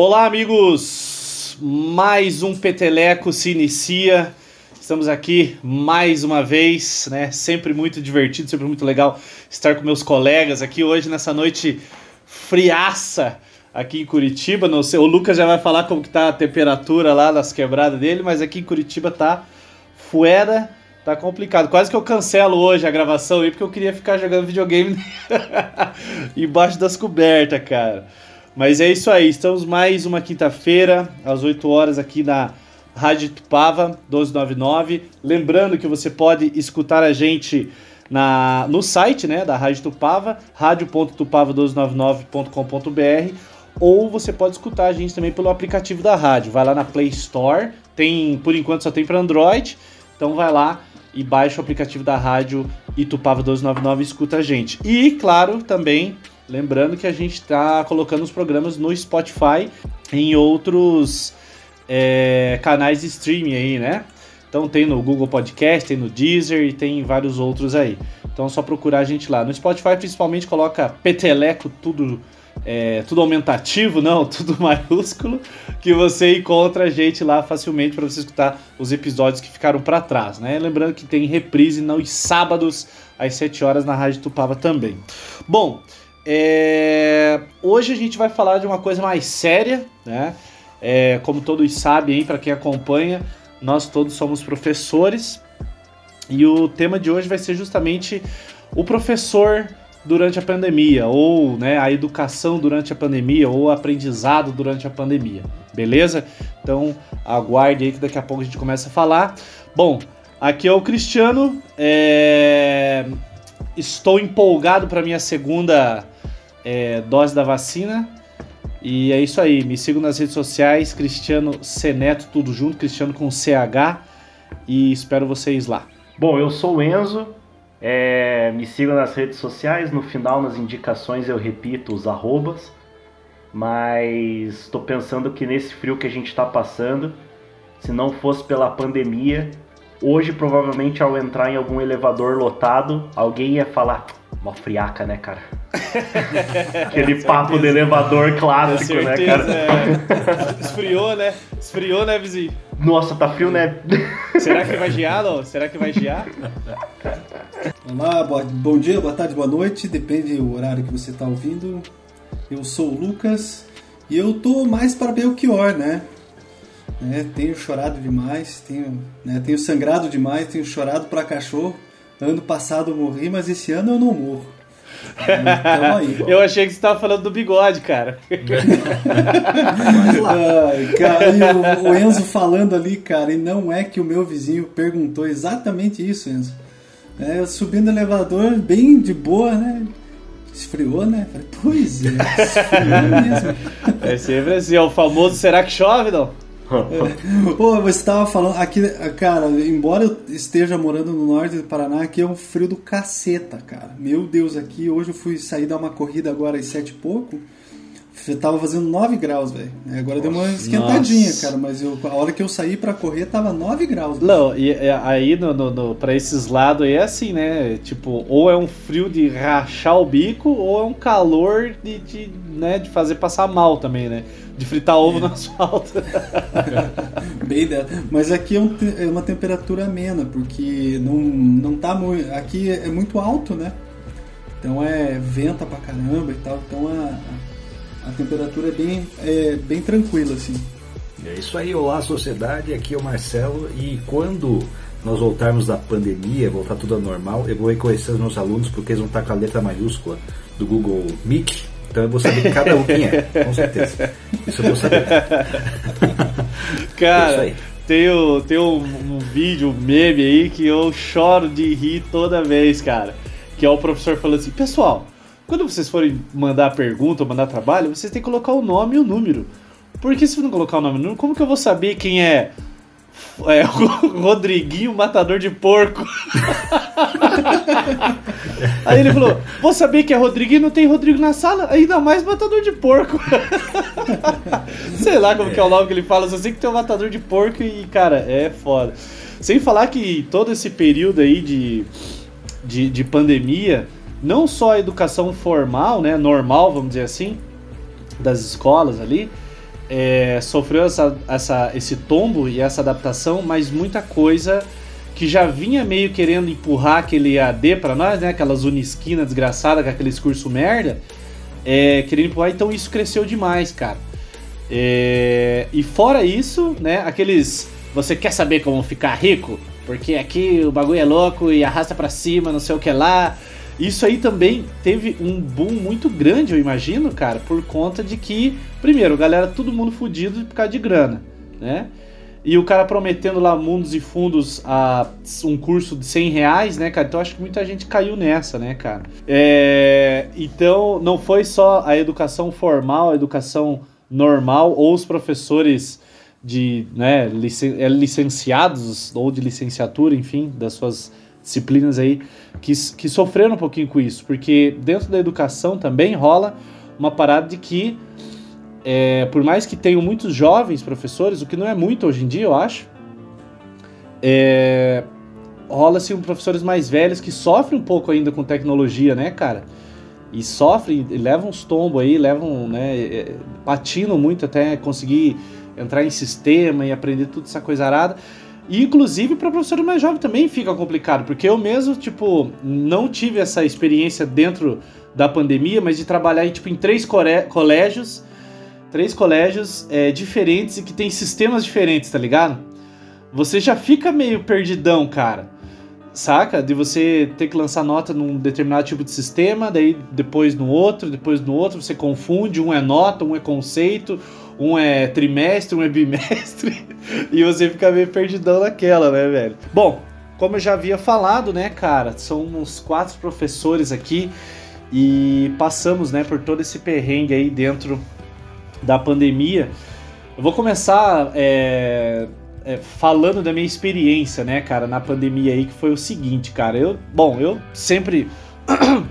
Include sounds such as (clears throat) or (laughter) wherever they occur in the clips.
Olá, amigos! Mais um Peteleco se inicia. Estamos aqui mais uma vez, né? Sempre muito divertido, sempre muito legal estar com meus colegas aqui hoje nessa noite friaça aqui em Curitiba. Não sei, o Lucas já vai falar como que tá a temperatura lá nas quebradas dele, mas aqui em Curitiba tá fuera, tá complicado. Quase que eu cancelo hoje a gravação aí porque eu queria ficar jogando videogame (laughs) embaixo das cobertas, cara. Mas é isso aí, estamos mais uma quinta-feira, às 8 horas aqui na Rádio Tupava 1299. Lembrando que você pode escutar a gente na, no site né, da Rádio Tupava, radio.tupava1299.com.br ou você pode escutar a gente também pelo aplicativo da rádio. Vai lá na Play Store, tem por enquanto só tem para Android, então vai lá e baixa o aplicativo da rádio Itupava 1299 e escuta a gente. E claro, também Lembrando que a gente está colocando os programas no Spotify em outros é, canais de streaming aí, né? Então tem no Google Podcast, tem no Deezer e tem vários outros aí. Então é só procurar a gente lá. No Spotify principalmente coloca Peteleco tudo é, tudo aumentativo, não, (laughs) tudo maiúsculo, que você encontra a gente lá facilmente para você escutar os episódios que ficaram para trás, né? Lembrando que tem reprise nos sábados às 7 horas na Rádio Tupava também. Bom, é... Hoje a gente vai falar de uma coisa mais séria, né? É, como todos sabem, para quem acompanha, nós todos somos professores e o tema de hoje vai ser justamente o professor durante a pandemia, ou né, a educação durante a pandemia, ou o aprendizado durante a pandemia, beleza? Então aguarde aí que daqui a pouco a gente começa a falar. Bom, aqui é o Cristiano, é... estou empolgado para minha segunda é, dose da vacina. E é isso aí. Me sigam nas redes sociais, Cristiano Seneto, tudo junto, Cristiano com CH. E espero vocês lá. Bom, eu sou o Enzo. É, me sigam nas redes sociais. No final, nas indicações, eu repito os arrobas. Mas estou pensando que nesse frio que a gente está passando, se não fosse pela pandemia, hoje provavelmente ao entrar em algum elevador lotado, alguém ia falar: Mó friaca, né, cara? (laughs) Aquele papo de elevador clássico, né, cara? É. Esfriou, né? Esfriou, né, vizinho? Nossa, tá frio, né? (laughs) Será que vai gear, não? Será que vai gear? Olá, bom dia, boa tarde, boa noite, depende do horário que você tá ouvindo. Eu sou o Lucas e eu tô mais para Belchior, né? né? Tenho chorado demais, tenho, né? tenho sangrado demais, tenho chorado para cachorro Ano passado eu morri, mas esse ano eu não morro. Então, aí, (laughs) eu achei que você estava falando do bigode, cara. (laughs) Ai, cara o, o, Enzo falando ali, cara, e não é que o meu vizinho perguntou exatamente isso, Enzo. É, subindo no elevador, bem de boa, né? Esfriou, né? Falei, pois é, esfriou mesmo. É sempre assim, é o famoso será que chove, não? Pô, você estava falando aqui, cara, embora eu esteja morando no norte do Paraná, aqui é um frio do caceta, cara. Meu Deus, aqui hoje eu fui sair dar uma corrida agora às sete e pouco. Tava fazendo 9 graus, velho. Agora deu uma esquentadinha, Nossa. cara. Mas eu, a hora que eu saí pra correr tava 9 graus. Não, e aí no, no, no, pra esses lados aí é assim, né? Tipo, ou é um frio de rachar o bico, ou é um calor de, de, né, de fazer passar mal também, né? De fritar ovo é. no asfalto. (laughs) Bem dela. Mas aqui é, um, é, uma temperatura amena, porque não, não tá muito. Aqui é muito alto, né? Então é venta pra caramba e tal. Então a, a temperatura é bem, é bem tranquila, assim. É isso aí, olá sociedade, aqui é o Marcelo e quando nós voltarmos da pandemia, voltar tudo ao normal, eu vou conhecer os meus alunos porque eles vão estar com a letra maiúscula do Google Meet então eu vou saber cada um quem é, com certeza. Isso eu vou saber. (laughs) Cara, é tem, o, tem um, um, vídeo, um meme aí que eu choro de rir toda vez, cara. Que é o professor falando assim, pessoal, quando vocês forem mandar pergunta ou mandar trabalho, vocês têm que colocar o nome e o número. Porque se não colocar o nome e o número, como que eu vou saber quem é é, (laughs) o Rodriguinho Matador de Porco. (laughs) Aí ele falou: Vou saber que é Rodriguinho não tem Rodrigo na sala, ainda mais Matador de Porco. (laughs) Sei lá como que é o nome que ele fala, só sei que tem um Matador de Porco e, cara, é foda. Sem falar que todo esse período aí de, de, de pandemia, não só a educação formal, né, normal, vamos dizer assim, das escolas ali, é, sofreu essa, essa, esse tombo e essa adaptação, mas muita coisa que já vinha meio querendo empurrar aquele AD para nós, né? Aquelas unisquina desgraçada com aquele discurso merda, é, querendo empurrar, então isso cresceu demais, cara. É, e fora isso, né? Aqueles. Você quer saber como ficar rico? Porque aqui o bagulho é louco e arrasta para cima, não sei o que lá. Isso aí também teve um boom muito grande, eu imagino, cara, por conta de que, primeiro, galera, todo mundo fudido por causa de grana, né? E o cara prometendo lá mundos e fundos a um curso de 100 reais, né, cara? Então acho que muita gente caiu nessa, né, cara? É... Então não foi só a educação formal, a educação normal ou os professores de né, é, licenciados ou de licenciatura, enfim, das suas disciplinas aí que, que sofreram um pouquinho com isso, porque dentro da educação também rola uma parada de que, é, por mais que tenham muitos jovens professores, o que não é muito hoje em dia, eu acho, é, rola-se um professores mais velhos que sofrem um pouco ainda com tecnologia, né, cara? E sofrem, levam uns tombos aí, levam, né, é, patinam muito até conseguir entrar em sistema e aprender tudo essa coisa arada. E, inclusive, para professor mais jovem também fica complicado, porque eu mesmo, tipo, não tive essa experiência dentro da pandemia, mas de trabalhar tipo, em três colégios, três colégios é, diferentes e que tem sistemas diferentes, tá ligado? Você já fica meio perdidão, cara. Saca? De você ter que lançar nota num determinado tipo de sistema, daí depois no outro, depois no outro, você confunde, um é nota, um é conceito, um é trimestre, um é bimestre, (laughs) e você fica meio perdidão naquela, né, velho? Bom, como eu já havia falado, né, cara, são uns quatro professores aqui e passamos, né, por todo esse perrengue aí dentro da pandemia. Eu vou começar é, é, falando da minha experiência, né, cara, na pandemia aí, que foi o seguinte, cara. Eu, bom, eu sempre. (coughs)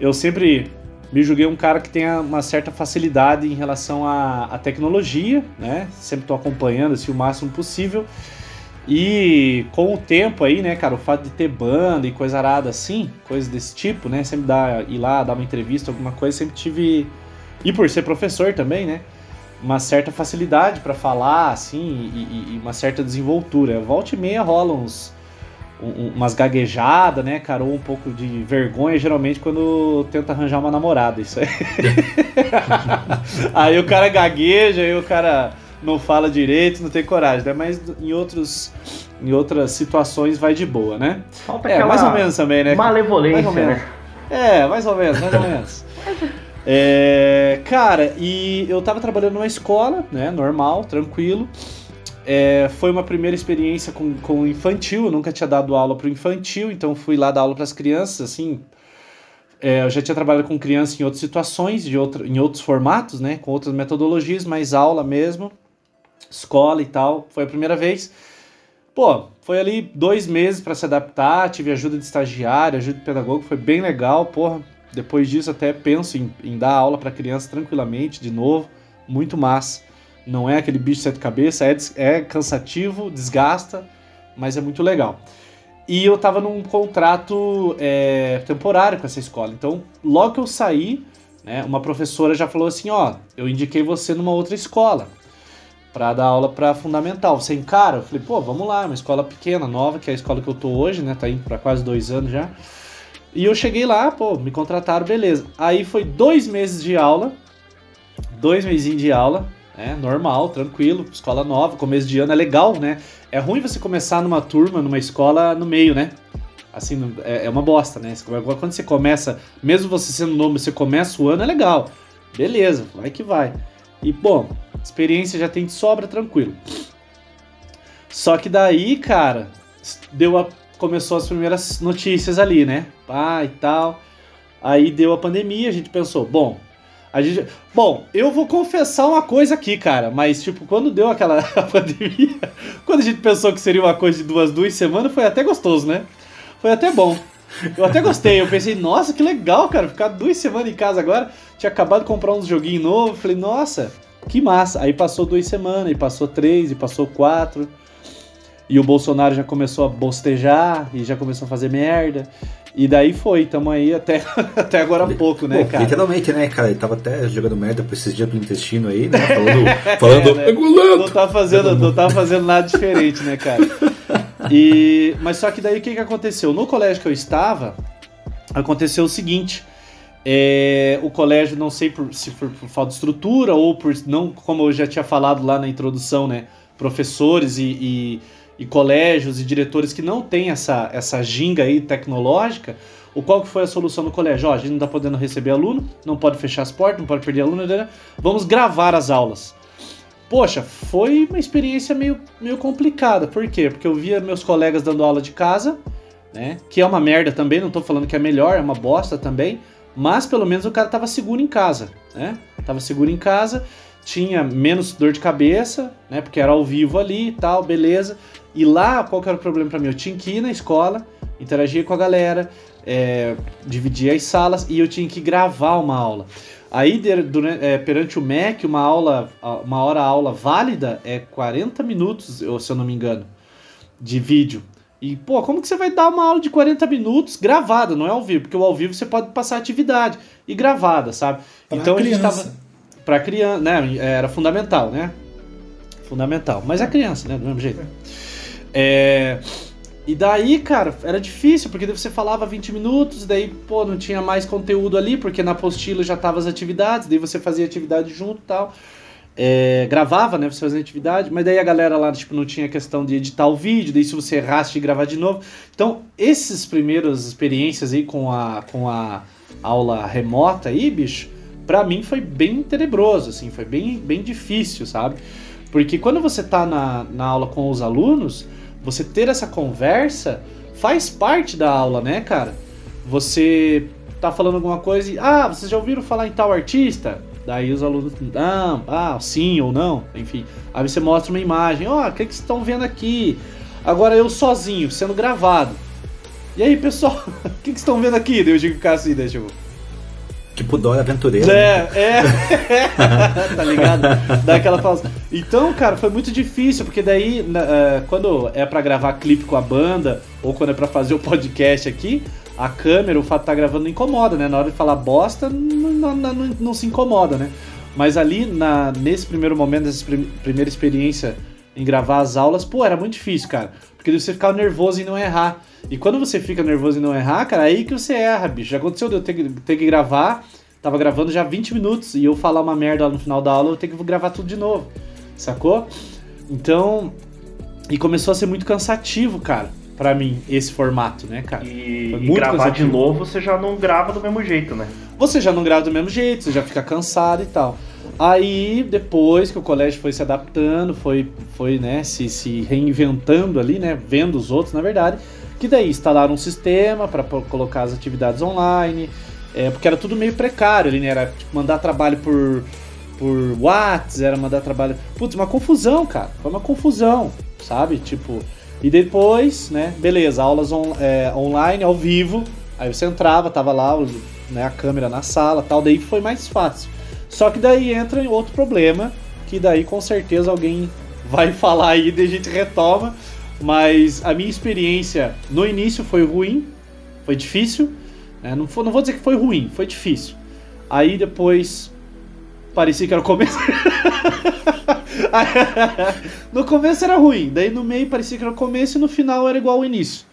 eu sempre me julguei um cara que tenha uma certa facilidade em relação à, à tecnologia, né? Sempre estou acompanhando assim, o máximo possível. E com o tempo aí, né, cara, o fato de ter banda e coisa arada assim, coisas desse tipo, né? Sempre dar, ir lá, dar uma entrevista, alguma coisa, sempre tive. E por ser professor também, né? Uma certa facilidade para falar, assim, e, e, uma certa desenvoltura. Volta e meia rola uns um, umas gaguejadas, né, cara, ou um pouco de vergonha, geralmente, quando tenta arranjar uma namorada, isso aí. (laughs) aí o cara gagueja, aí o cara não fala direito, não tem coragem, né? Mas em outros em outras situações vai de boa, né? Falta é, mais ou menos também, né? Malevolência, né? É, mais ou menos, mais ou menos. É, cara, e eu tava trabalhando numa escola, né, normal, tranquilo. É, foi uma primeira experiência com, com infantil, eu nunca tinha dado aula para o infantil, então fui lá dar aula para as crianças, assim. É, eu já tinha trabalhado com criança em outras situações, de outra, em outros formatos, né, com outras metodologias, mas aula mesmo, escola e tal, foi a primeira vez. Pô, foi ali dois meses para se adaptar, tive ajuda de estagiário, ajuda de pedagogo, foi bem legal, porra. Depois disso até penso em, em dar aula para criança tranquilamente, de novo, muito massa. Não é aquele bicho de sete cabeças, é, é cansativo, desgasta, mas é muito legal. E eu tava num contrato é, temporário com essa escola. Então, logo que eu saí, né, uma professora já falou assim: ó, eu indiquei você numa outra escola para dar aula para fundamental. Você encara? Eu falei, pô, vamos lá, é uma escola pequena, nova, que é a escola que eu tô hoje, né? Tá indo para quase dois anos já. E eu cheguei lá, pô, me contrataram, beleza. Aí foi dois meses de aula, dois mesinhos de aula. É normal, tranquilo, escola nova, começo de ano é legal, né? É ruim você começar numa turma, numa escola no meio, né? Assim, é, é uma bosta, né? Quando você começa, mesmo você sendo novo, você começa o ano, é legal. Beleza, vai que vai. E, bom, experiência já tem de sobra, tranquilo. Só que daí, cara, deu a, começou as primeiras notícias ali, né? Pá e tal. Aí deu a pandemia, a gente pensou, bom, a gente... Bom, eu vou confessar uma coisa aqui, cara, mas tipo, quando deu aquela (laughs) pandemia, quando a gente pensou que seria uma coisa de duas, duas semanas, foi até gostoso, né? Foi até bom. Eu até gostei, eu pensei, nossa, que legal, cara, ficar duas semanas em casa agora. Tinha acabado de comprar uns joguinhos novos, falei, nossa, que massa. Aí passou duas semanas, e passou três, e passou quatro. E o Bolsonaro já começou a bostejar e já começou a fazer merda. E daí foi, tamo aí até, (laughs) até agora há pouco, né, Pô, cara? Literalmente, né, cara? Ele tava até jogando merda por esses dias do intestino aí, né? Falando. (laughs) falando É, né? Não tá fazendo, não tá fazendo nada diferente, né, cara? (laughs) E, mas só que daí o que, que aconteceu? No colégio que eu estava, aconteceu o seguinte. é, o colégio, não sei por, se por, por falta de estrutura ou por não, como eu já tinha falado lá na introdução, né? Professores e, e, e colégios e diretores que não têm essa, essa ginga aí tecnológica. O qual que foi a solução no colégio? Ó, a gente não tá podendo receber aluno, não pode fechar as portas, não pode perder aluno, né? vamos gravar as aulas. Poxa, foi uma experiência meio, meio complicada. Por quê? Porque eu via meus colegas dando aula de casa, né? Que é uma merda também, não tô falando que é melhor, é uma bosta também. Mas pelo menos o cara tava seguro em casa, né? Tava seguro em casa, tinha menos dor de cabeça, né? Porque era ao vivo ali e tal, beleza. E lá, qual que era o problema para mim? Eu tinha que ir na escola, interagir com a galera, é, dividir as salas e eu tinha que gravar uma aula. Aí, durante- é, perante o MEC, uma aula, uma hora aula válida é 40 minutos, eu- se eu não me engano, de vídeo. E, pô, como que você vai dar uma aula de 40 minutos gravada, não é ao vivo? Porque o ao vivo você pode passar atividade e gravada, sabe? Pra então a gente criança. tava. Pra criança, né? Era fundamental, né? Fundamental. Mas a criança, né? Do mesmo jeito. É. E daí, cara, era difícil, porque você falava 20 minutos, daí, pô, não tinha mais conteúdo ali, porque na apostila já tava as atividades, daí você fazia atividade junto e tal. É, gravava, né, você fazia atividade, mas daí a galera lá, tipo, não tinha questão de editar o vídeo, daí se você errasse de gravar de novo. Então, esses primeiras experiências aí com a, com a aula remota aí, bicho, pra mim foi bem tenebroso, assim, foi bem, bem difícil, sabe? Porque quando você tá na, na aula com os alunos, você ter essa conversa faz parte da aula, né, cara? Você tá falando alguma coisa e, ah, vocês já ouviram falar em tal artista? Daí os alunos, ah, ah sim ou não, enfim. Aí você mostra uma imagem, ó, o que, que vocês estão vendo aqui? Agora eu sozinho, sendo gravado. E aí, pessoal, (laughs) o que, que vocês estão vendo aqui? Daí eu digo ficar assim, né, tipo... Tipo Dora Aventureira. né? É, é. (laughs) (laughs) tá ligado? Dá aquela pausa. Então, cara, foi muito difícil, porque daí, eh, quando é pra gravar clipe com a banda, ou quando é pra fazer o podcast aqui, a câmera, o fato de estar gravando não incomoda, né? Na hora de falar bosta, não, não- não- não- não se incomoda, né? Mas ali, na, nesse primeiro momento, nessa prim- primeira experiência em gravar as aulas, pô, era muito difícil, cara. Porque você ficava nervoso em não errar. E quando você fica nervoso em não errar, cara, aí que você erra, bicho. Já aconteceu de eu ter que, ter que gravar, tava gravando já 20 minutos, e eu falar uma merda lá no final da aula, eu tenho que gravar tudo de novo. Sacou? Então. E começou a ser muito cansativo, cara, pra mim, esse formato, né, cara? E, e gravar de cansativo. novo você já não grava do mesmo jeito, né? Você já não grava do mesmo jeito, você já fica cansado e tal. Aí, depois que o colégio foi se adaptando, foi, foi né, se, se reinventando ali, né, vendo os outros, na verdade, que daí instalaram um sistema para colocar as atividades online, é, porque era tudo meio precário ali, né, era tipo, mandar trabalho por, por WhatsApp, era mandar trabalho... Putz, uma confusão, cara, foi uma confusão, sabe? Tipo, e depois, né, beleza, aulas on- é, online, ao vivo, aí você entrava, tava lá, né, a câmera na sala tal, daí foi mais fácil. Só que daí entra em outro problema, que daí com certeza alguém vai (laughs) falar aí, daí a gente retoma, mas a minha experiência no início foi ruim, foi difícil, né, não, foi- não vou dizer que foi ruim, foi difícil. Aí depois parecia que era o começo. (laughs) no começo era ruim, daí no meio parecia que era o começo e no final era igual ao início.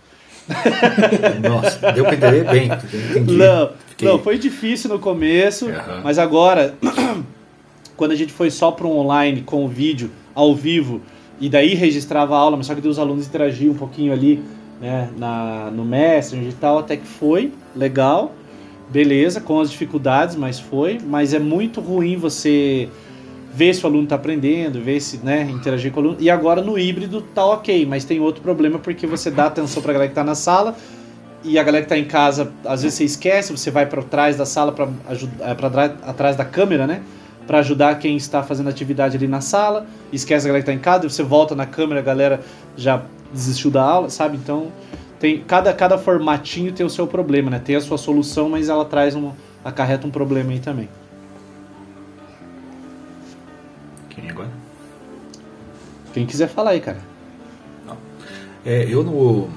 Nossa, deu pra entender bem. (laughs) Entendi. Não, Fiquei- não, foi difícil no começo, Aham. mas agora, (clears throat) quando a gente foi só para um online com o vídeo ao vivo, e daí registrava a aula, mas só que os alunos interagiam um pouquinho ali né, na, no Messenger e tal, até que foi legal, beleza, com as dificuldades, mas foi. Mas é muito ruim você ver se o aluno está aprendendo, ver se né, interagir com o aluno. E agora no híbrido tá ok, mas tem outro problema porque você dá atenção para a galera que está na sala e a galera que tá em casa, às vezes você esquece, você vai para trás da sala para ajudar, para atrás da câmera, né? Para ajudar quem está fazendo atividade ali na sala, esquece a galera que tá em casa, você volta na câmera, a galera já desistiu da aula, sabe? Então, tem cada cada formatinho tem o seu problema, né? Tem a sua solução, mas ela traz um acarreta um problema aí também. Quem agora? Quem quiser falar aí, cara. É, eu no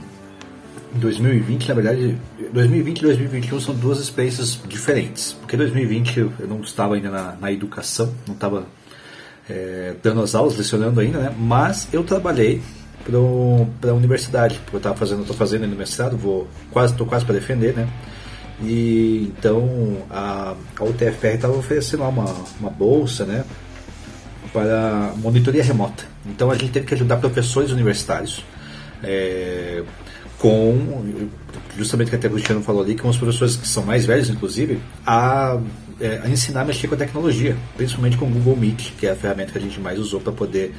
2020, na verdade, 2020 e 2021 são duas experiências diferentes. Porque 2020 eu não estava ainda na, na educação, não estava é, dando as aulas, lecionando ainda, né? Mas eu trabalhei para a universidade, porque eu estava fazendo, estou fazendo no mestrado, vou quase, estou quase para defender, né? E então a, a UTFR estava oferecendo lá uma, uma bolsa, né? Para monitoria remota. Então a gente teve que ajudar professores universitários. É, com justamente o que até o Cristiano falou ali, com os professores que são mais velhos, inclusive, a, é, a ensinar a mexer com a tecnologia, principalmente com o Google Meet, que é a ferramenta que a gente mais usou para poder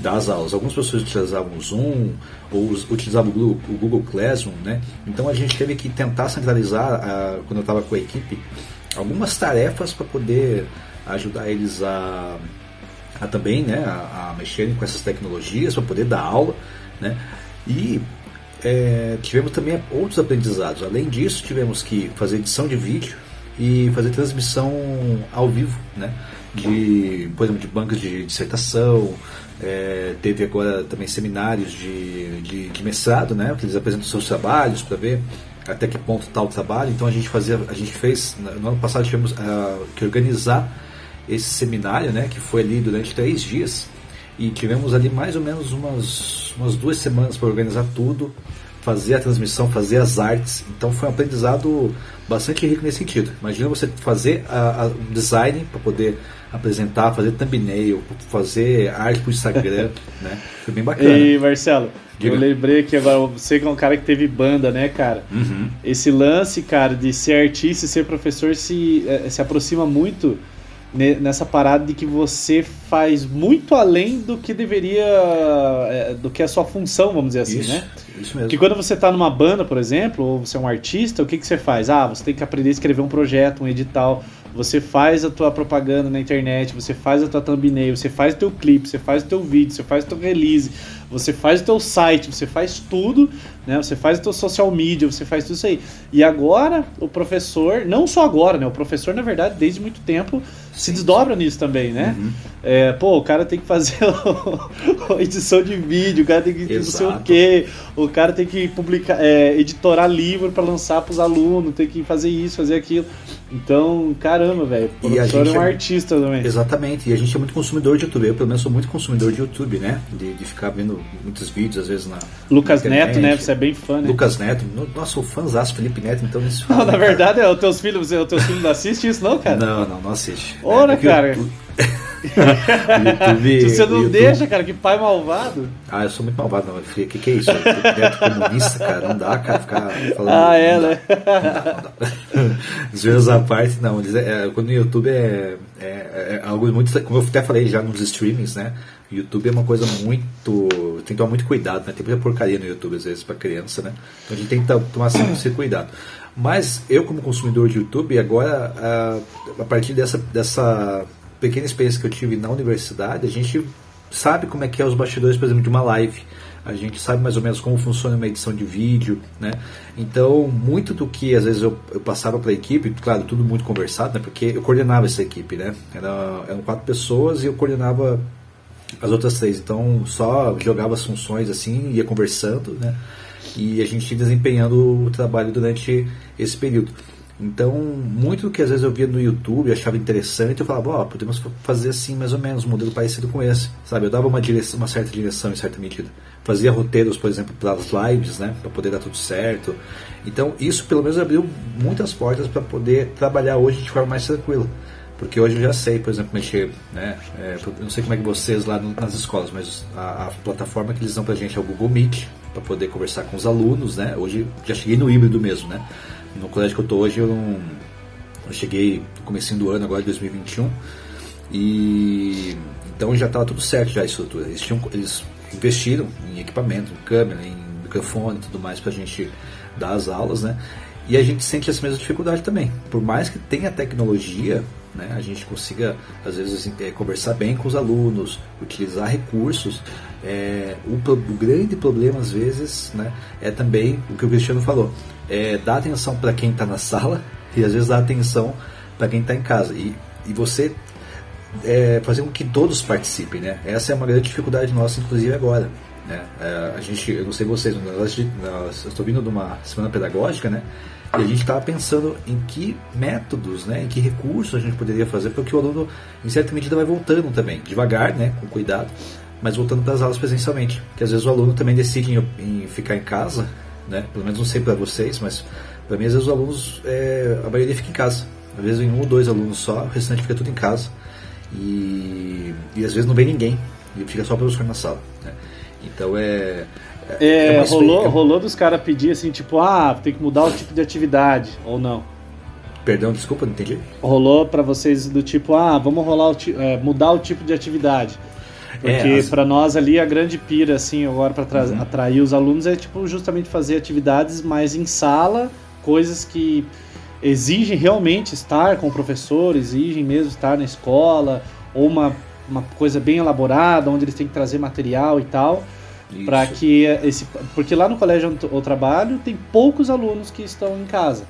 dar as aulas. Alguns professores utilizavam o Zoom ou utilizavam o Google, o Google Classroom, né? Então a gente teve que tentar centralizar, a, quando eu estava com a equipe, algumas tarefas para poder ajudar eles a, a também, né, a, a mexerem com essas tecnologias, para poder dar aula, né? E é, tivemos também outros aprendizados. Além disso, tivemos que fazer edição de vídeo e fazer transmissão ao vivo, né? De, por exemplo, de bancos de dissertação, é, teve agora também seminários de, de, de, mestrado, né? Que eles apresentam seus trabalhos para ver até que ponto está o trabalho. Então a gente fazia, a gente fez, no ano passado tivemos uh, que organizar esse seminário, né? Que foi ali durante três dias e tivemos ali mais ou menos umas, umas duas semanas para organizar tudo, fazer a transmissão, fazer as artes. Então foi um aprendizado bastante rico nesse sentido. Imagina você fazer a, a, design para poder apresentar, fazer thumbnail, fazer arte para o Instagram, (laughs) né? Foi bem bacana. E Marcelo, Diga. eu lembrei que agora você que é um cara que teve banda, né, cara? Uhum. Esse lance, cara, de ser artista e ser professor se, eh, se aproxima muito nessa parada de que você faz muito além do que deveria. É, do que é a sua função, vamos dizer assim, isso, né? Isso mesmo. Que quando você está numa banda, por exemplo, ou você é um artista, o que, que você faz? Ah, você tem que aprender a escrever um projeto, um edital. Você faz a tua propaganda na internet, você faz a tua thumbnail, você faz o teu clipe, você faz o teu vídeo, você faz o teu release, você faz o teu site, você faz tudo, né? Você faz o teu social media, você faz tudo isso aí. E agora o professor, não só agora, né? O professor, na verdade, desde muito tempo se desdobra nisso também, né? Uhum. É, pô, o cara tem que fazer (laughs) edição de vídeo, o cara tem que Exato. não sei o quê, o cara tem que publicar, é, editorar livro para lançar para os alunos, tem que fazer isso, fazer aquilo. Então, caramba, velho, o professor é um é... artista também. Exatamente, e a gente é muito consumidor de YouTube. Eu, pelo menos, sou muito consumidor de YouTube, né? De, de ficar vendo muitos vídeos, às vezes na. Lucas na Neto, né? Você é bem fã, né? Lucas Neto, nossa, sou fãzaço Felipe Neto, então isso. Não, na verdade, é, os teus filhos, os teus filhos não assistem isso, não, cara? Não, não, não assiste. Ora, é, cara. (laughs) (laughs) YouTube, você não YouTube... deixa, cara, que pai malvado. Ah, eu sou muito malvado, não. O que, que é isso? Neto comunista, cara. Não dá, cara, ficar falando. Ah, é, né? Zoeiras à parte, não. (laughs) É, quando o YouTube é, é, é, algo muito. Como eu até falei já nos streamings, né? YouTube é uma coisa muito. Tem que tomar muito cuidado, né? Tem muita porcaria no YouTube, às vezes, pra criança, né? Então a gente tem que tomar sempre esse cuidado. Mas eu, como consumidor de YouTube, agora, a, a partir dessa, dessa pequena experiência que eu tive na universidade, a gente sabe como é que é os bastidores, por exemplo, de uma live. A gente sabe mais ou menos como funciona uma edição de vídeo, né? Então, muito do que às vezes eu, eu passava para a equipe, claro, tudo muito conversado, né? Porque eu coordenava essa equipe, né? Era, eram quatro pessoas e eu coordenava as outras três. Então, só jogava as funções assim, ia conversando, né? E a gente ia desempenhando o trabalho durante esse período. Então, muito do que às vezes eu via no YouTube, achava interessante, eu falava, ó, oh, podemos fazer assim, mais ou menos, um modelo parecido com esse, sabe? Eu dava uma, direção, uma certa direção em certa medida. Fazia roteiros, por exemplo, para as lives, né, para poder dar tudo certo. Então, isso pelo menos abriu muitas portas para poder trabalhar hoje de forma mais tranquila. Porque hoje eu já sei, por exemplo, mexer, né? É, eu não sei como é que vocês lá nas escolas, mas a, a plataforma que eles dão pra gente é o Google Meet, para poder conversar com os alunos, né? Hoje já cheguei no híbrido mesmo, né? No colégio que eu tô hoje, eu, eu cheguei no começo do ano, agora de 2021, e então já estava tudo certo já a estrutura. Eles, tinham, eles investiram em equipamento, em câmera, em microfone e tudo mais para a gente dar as aulas, né? E a gente sente essa mesma dificuldade também. Por mais que tenha tecnologia, né, a gente consiga, às vezes, é, conversar bem com os alunos, utilizar recursos. É, o, o, grande problema, às vezes, né, é também o que o Cristiano falou: é dar atenção para quem está na sala e, às vezes, dar atenção para quem está em casa. E, e você é, fazer com que todos participem. Né? Essa é uma grande dificuldade nossa, inclusive agora. Né? É, a gente, eu não sei vocês, nós, nós, eu estou vindo de uma semana pedagógica, né? E a gente estava pensando em que métodos, né, em que recursos a gente poderia fazer, porque o aluno, em certa medida, vai voltando também, devagar, né, com cuidado, mas voltando para as aulas presencialmente. Porque às vezes o aluno também decide em, em ficar em casa, né, pelo menos não sei para vocês, mas para mim às vezes os alunos, é, a maioria fica em casa. Às vezes em um ou dois alunos só, o restante fica tudo em casa. E, e às vezes não vem ninguém, e fica só o professor na sala. Né? Então é, é, é rolou, rolou dos caras pedir assim, tipo, ah, tem que mudar o tipo de atividade, ou não? Perdão, desculpa, não entendi. Rolou para vocês do tipo, ah, vamos rolar o, é, mudar o tipo de atividade. Porque é, as... para nós ali a grande pira, assim, agora para uhum. atrair os alunos é tipo justamente fazer atividades mais em sala, coisas que exigem realmente estar com o professor, exigem mesmo estar na escola, ou uma, uma coisa bem elaborada, onde eles têm que trazer material e tal para que esse porque lá no colégio onde eu trabalho tem poucos alunos que estão em casa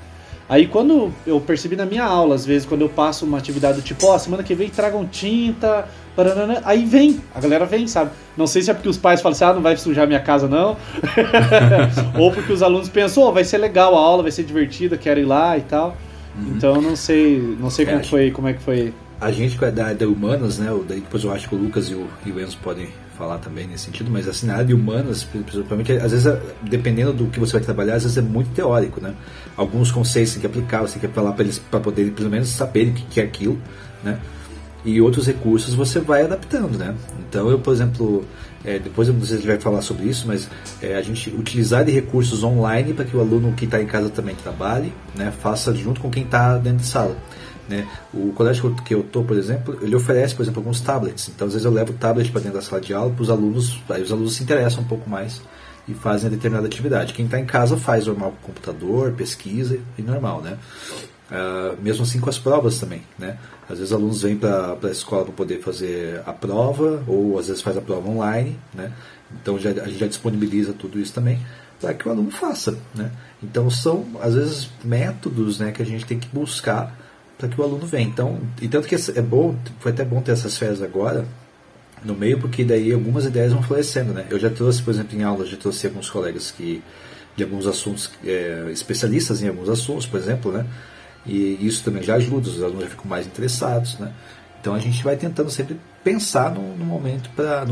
aí quando eu percebi na minha aula às vezes quando eu passo uma atividade do tipo ó oh, semana que vem tragam tinta paranana, aí vem a galera vem sabe? Não sei se é porque os pais falam assim ah não vai sujar minha casa não. (laughs) (laughs) Ou porque os alunos pensam oh, vai ser legal a aula vai ser divertida quero ir lá e tal. Uhum. então não sei não sei é, como foi como é que foi. A gente é da, da humanas né depois eu acho que o Lucas e o, e o Enzo podem falar também nesse sentido, mas assim, na área de humanas, principalmente, às vezes, dependendo do que você vai trabalhar, às vezes é muito teórico, né? Alguns conceitos tem que aplicar, você tem que falar para eles, para poderem pelo menos saberem o que é aquilo, né? E outros recursos você vai adaptando, né? Então, eu, por exemplo, é, depois se vai falar sobre isso, mas é, a gente utilizar de recursos online para que o aluno que está em casa também trabalhe, né? Faça junto com quem está dentro de sala. Né? O colégio que eu estou, por exemplo, ele oferece, por exemplo, alguns tablets. Então, às vezes eu levo o tablet para dentro da sala de aula para os alunos, aí os alunos se interessam um pouco mais e fazem a determinada atividade. Quem está em casa faz normal com computador, pesquisa e normal, né? Uh, mesmo assim com as provas também, né? Às vezes alunos vêm para a escola para poder fazer a prova ou às vezes faz a prova online, né? Então já, a gente já disponibiliza tudo isso também para que o aluno faça, né? Então são às vezes métodos, né, que a gente tem que buscar para que o aluno venha. Então, e tanto que é bom, foi até bom ter essas férias agora no meio, porque daí algumas ideias vão florescendo, né? Eu já trouxe, por exemplo, em aula, já trouxe alguns colegas que de alguns assuntos, é, especialistas em alguns assuntos, por exemplo, né? E isso também já ajuda, os alunos já ficam mais interessados, né? Então a gente vai tentando sempre pensar no, momento para,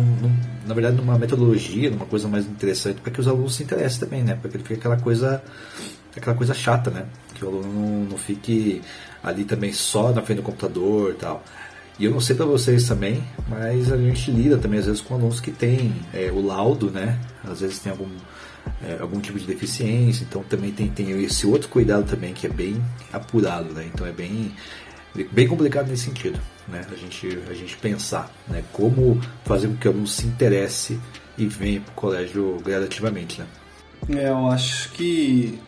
na verdade, numa metodologia, numa coisa mais interessante para que os alunos se interessem também, né? Para que ele fique aquela coisa, aquela coisa chata, né? Que o aluno não, fique ali também só na frente do computador e tal. E eu não sei para vocês também, mas a gente lida também às vezes com alunos que têm é, o laudo, né? Às vezes tem algum, é, algum tipo de deficiência, então também tem, tem esse outro cuidado também que é bem apurado, né? Então é bem, bem complicado nesse sentido, né? A gente, a gente pensar, né? Como fazer com que o aluno se interesse e venha para o colégio gradativamente, né? É, eu acho que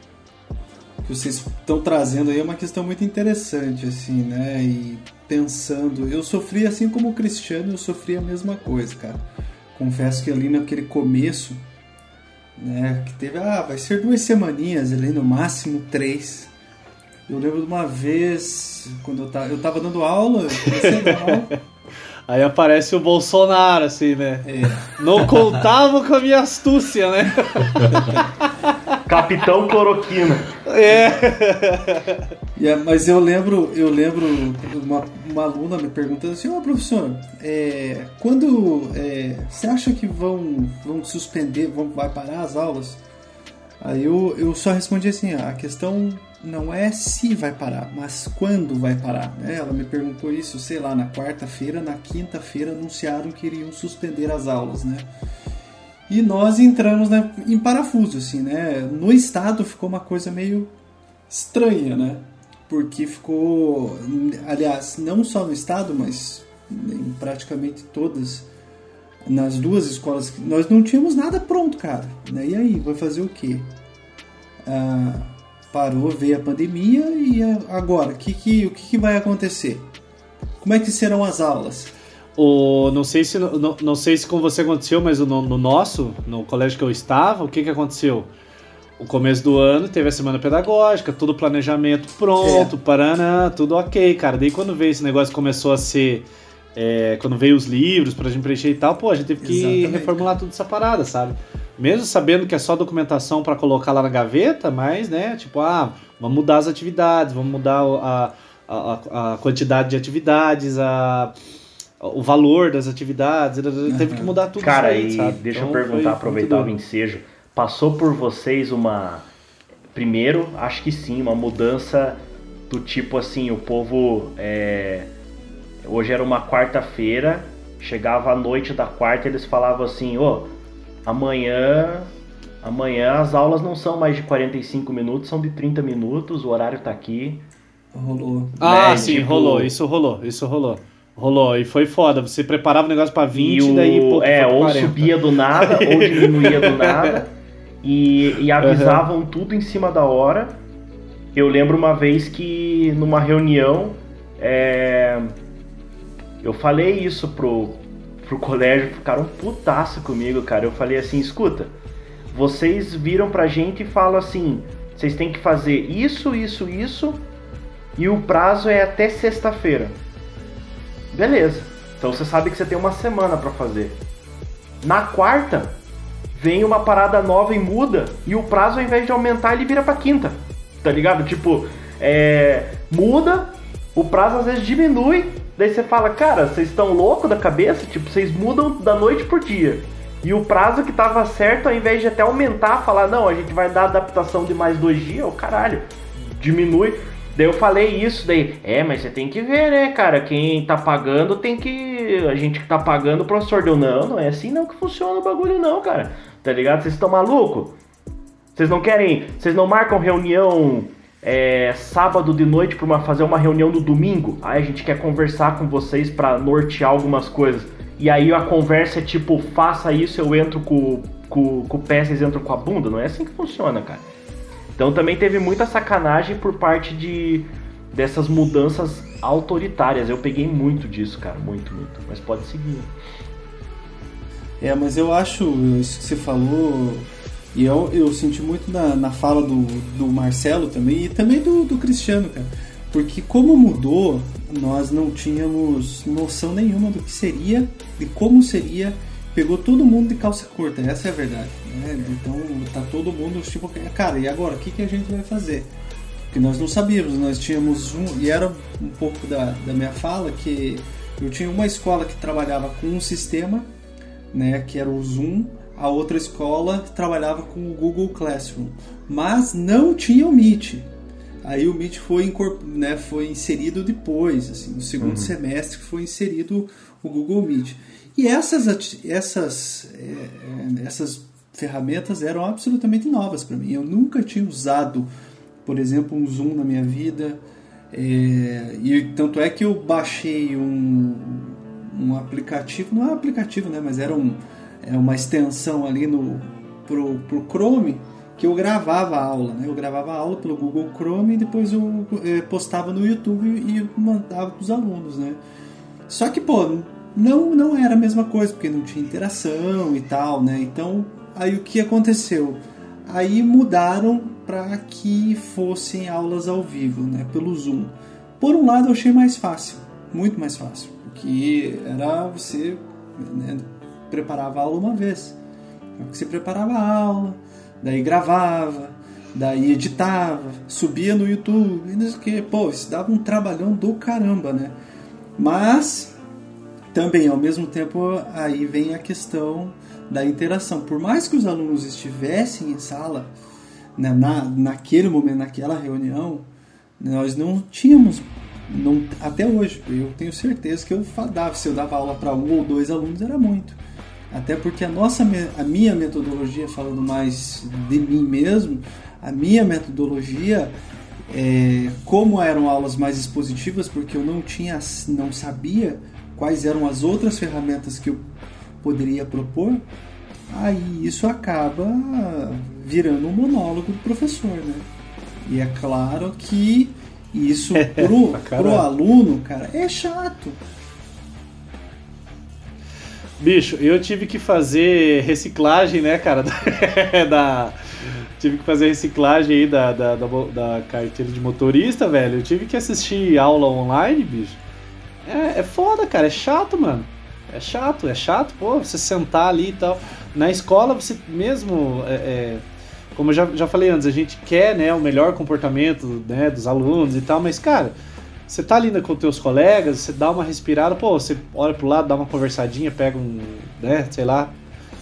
que vocês estão trazendo aí é uma questão muito interessante, assim, né? E pensando, eu sofri assim como o Cristiano, eu sofri a mesma coisa, cara. Confesso que ali naquele começo, né, que teve, ah, vai ser duas semaninhas, ali no máximo três. Eu lembro de uma vez, quando eu tava, eu tava dando aula, aula. (laughs) Aí aparece o Bolsonaro, assim, né? É. Não contava com a minha astúcia, né? (laughs) Capitão Cloroquina. É. yeah, (laughs) mas eu lembro, eu lembro uma, uma aluna me perguntando assim, ô oh, professor, é, quando é, você acha que vão, vão suspender, vão, vai parar as aulas? Aí eu, eu só respondi assim, ah, a questão não é se vai parar, mas quando vai parar. Né? Ela me perguntou isso, sei lá, na quarta-feira, na quinta-feira anunciaram que iriam suspender as aulas, né? E nós entramos né, em parafuso, assim, né? No estado ficou uma coisa meio estranha, né? Porque ficou, aliás, não só no estado, mas em praticamente todas, nas duas escolas, nós não tínhamos nada pronto, cara. Né? E aí, vai fazer o quê? Ah, parou, veio a pandemia e agora, que que, o que, que vai acontecer? Como é que serão as aulas? O, não, sei se, não, não sei se com você aconteceu, mas no, no nosso, no colégio que eu estava, o que, que aconteceu? O começo do ano teve a semana pedagógica, todo o planejamento pronto, é. paraná, tudo ok, cara. Daí quando veio esse negócio começou a ser é, quando veio os livros pra gente preencher e tal, pô, a gente teve que Exatamente. reformular tudo essa parada, sabe? Mesmo sabendo que é só documentação pra colocar lá na gaveta, mas, né, tipo, ah, vamos mudar as atividades, vamos mudar o- a, a, a quantidade de atividades, a, o valor das atividades, teve que mudar tudo Cara, isso aí, e sabe? deixa Então, eu perguntar, aproveitar o ensejo. Passou por vocês uma. Primeiro, acho que sim, uma mudança do tipo assim, o povo. é, Hoje era uma quarta-feira, chegava a noite da quarta eles falavam assim, ô, amanhã. Amanhã as aulas não são mais de 45 minutos, são de 30 minutos, o horário tá aqui. Rolou. Ah, né, sim, tipo- rolou, isso rolou, isso rolou. Rolou, e foi foda. Você preparava o negócio pra 20 e o, daí, pô, é, ou 40. subia do nada, (laughs) ou diminuía do nada. E, e avisavam tudo em cima da hora. Eu lembro uma vez que numa reunião é, eu falei isso pro, pro colégio, ficaram putaço comigo, cara. Eu falei assim, escuta, vocês viram pra gente e falam assim, vocês têm que fazer isso, isso, isso, e o prazo é até sexta-feira. Beleza. Então você sabe que você tem uma semana pra fazer. Na quarta, vem uma parada nova e muda, e o prazo ao invés de aumentar, ele vira pra quinta. Tá ligado? Tipo, é, muda, o prazo às vezes diminui, daí você fala, cara, vocês estão loucos da cabeça? Tipo, vocês mudam da noite por dia. E o prazo que tava certo, ao invés de até aumentar, falar, não, a gente vai dar adaptação de mais dois dias, o caralho, diminui. Daí eu falei isso, daí, é, mas você tem que ver, né, cara? Quem tá pagando tem que. A gente que tá pagando, o professor deu, não, não é assim não que funciona o bagulho, não, cara. Tá ligado? Vocês estão malucos? Vocês não querem. Vocês não marcam reunião é, sábado de noite pra uma, fazer uma reunião no domingo? Aí a gente quer conversar com vocês pra nortear algumas coisas. E aí a conversa é tipo, faça isso, eu entro com, com, com o pé, vocês entram com a bunda. Não é assim que funciona, cara. Então também teve muita sacanagem por parte de dessas mudanças autoritárias. Eu peguei muito disso, cara, muito, muito. Mas pode seguir. É, mas eu acho isso que você falou, e eu, eu senti muito na, na fala do, do Marcelo também, e também do, do Cristiano, cara. Porque como mudou, nós não tínhamos noção nenhuma do que seria, de como seria. Pegou todo mundo de calça curta, essa é a verdade. Né? Então tá todo mundo tipo, cara, e agora? O que, que a gente vai fazer? Porque nós não sabíamos, nós tínhamos um. E era um pouco da, da minha fala que eu tinha uma escola que trabalhava com um sistema né, que era o Zoom, a outra escola trabalhava com o Google Classroom, mas não tinha o Meet. Aí o Meet foi, né, foi inserido depois, assim, no segundo semestre que foi inserido o Google Meet. E essas, essas, é, é, essas ferramentas eram absolutamente novas para mim. Eu nunca tinha usado, por exemplo, um Zoom na minha vida. é, e tanto é que eu baixei um, um aplicativo, não é um aplicativo, né, mas era um, é uma extensão ali no pro, pro Chrome que eu gravava a aula, né? Eu gravava a aula pelo Google Chrome e depois eu eh, postava no YouTube e mandava para os alunos, né? Só que, pô, não, não era a mesma coisa, porque não tinha interação e tal, né? Então, aí o que aconteceu? Aí mudaram para que fossem aulas ao vivo, né? Pelo Zoom. Por um lado, eu achei mais fácil, muito mais fácil, porque era você né, preparava a aula uma vez. Você preparava a aula, daí gravava, daí editava, subia no YouTube, e não que. Pô, isso dava um trabalhão do caramba, né? Mas também, ao mesmo tempo, aí vem a questão da interação. Por mais que os alunos estivessem em sala, né, na, naquele momento, naquela reunião, nós não tínhamos, não, até hoje, eu tenho certeza que eu dava, se eu dava aula para um ou dois alunos era muito. Até porque a nossa, a minha metodologia, falando mais de mim mesmo, a minha metodologia, é, como eram aulas mais expositivas, porque eu não tinha, não sabia quais eram as outras ferramentas que eu poderia propor, aí isso acaba virando um monólogo do professor, né? E é claro que isso (laughs) pro, pra caralho. pro aluno, cara, é chato. Bicho, eu tive que fazer reciclagem, né, cara? (laughs) da, tive que fazer reciclagem aí da, da, da, da carteira de motorista, velho. Eu tive que assistir aula online, bicho. É, é foda, cara, é chato, mano. É chato, é chato, pô, você sentar ali e tal. Na escola, você mesmo. É, é, como eu já, já falei antes, a gente quer né, o melhor comportamento né, dos alunos e tal, mas, cara, você tá ali com teus colegas, você dá uma respirada, pô, você olha pro lado, dá uma conversadinha, pega um, né, sei lá,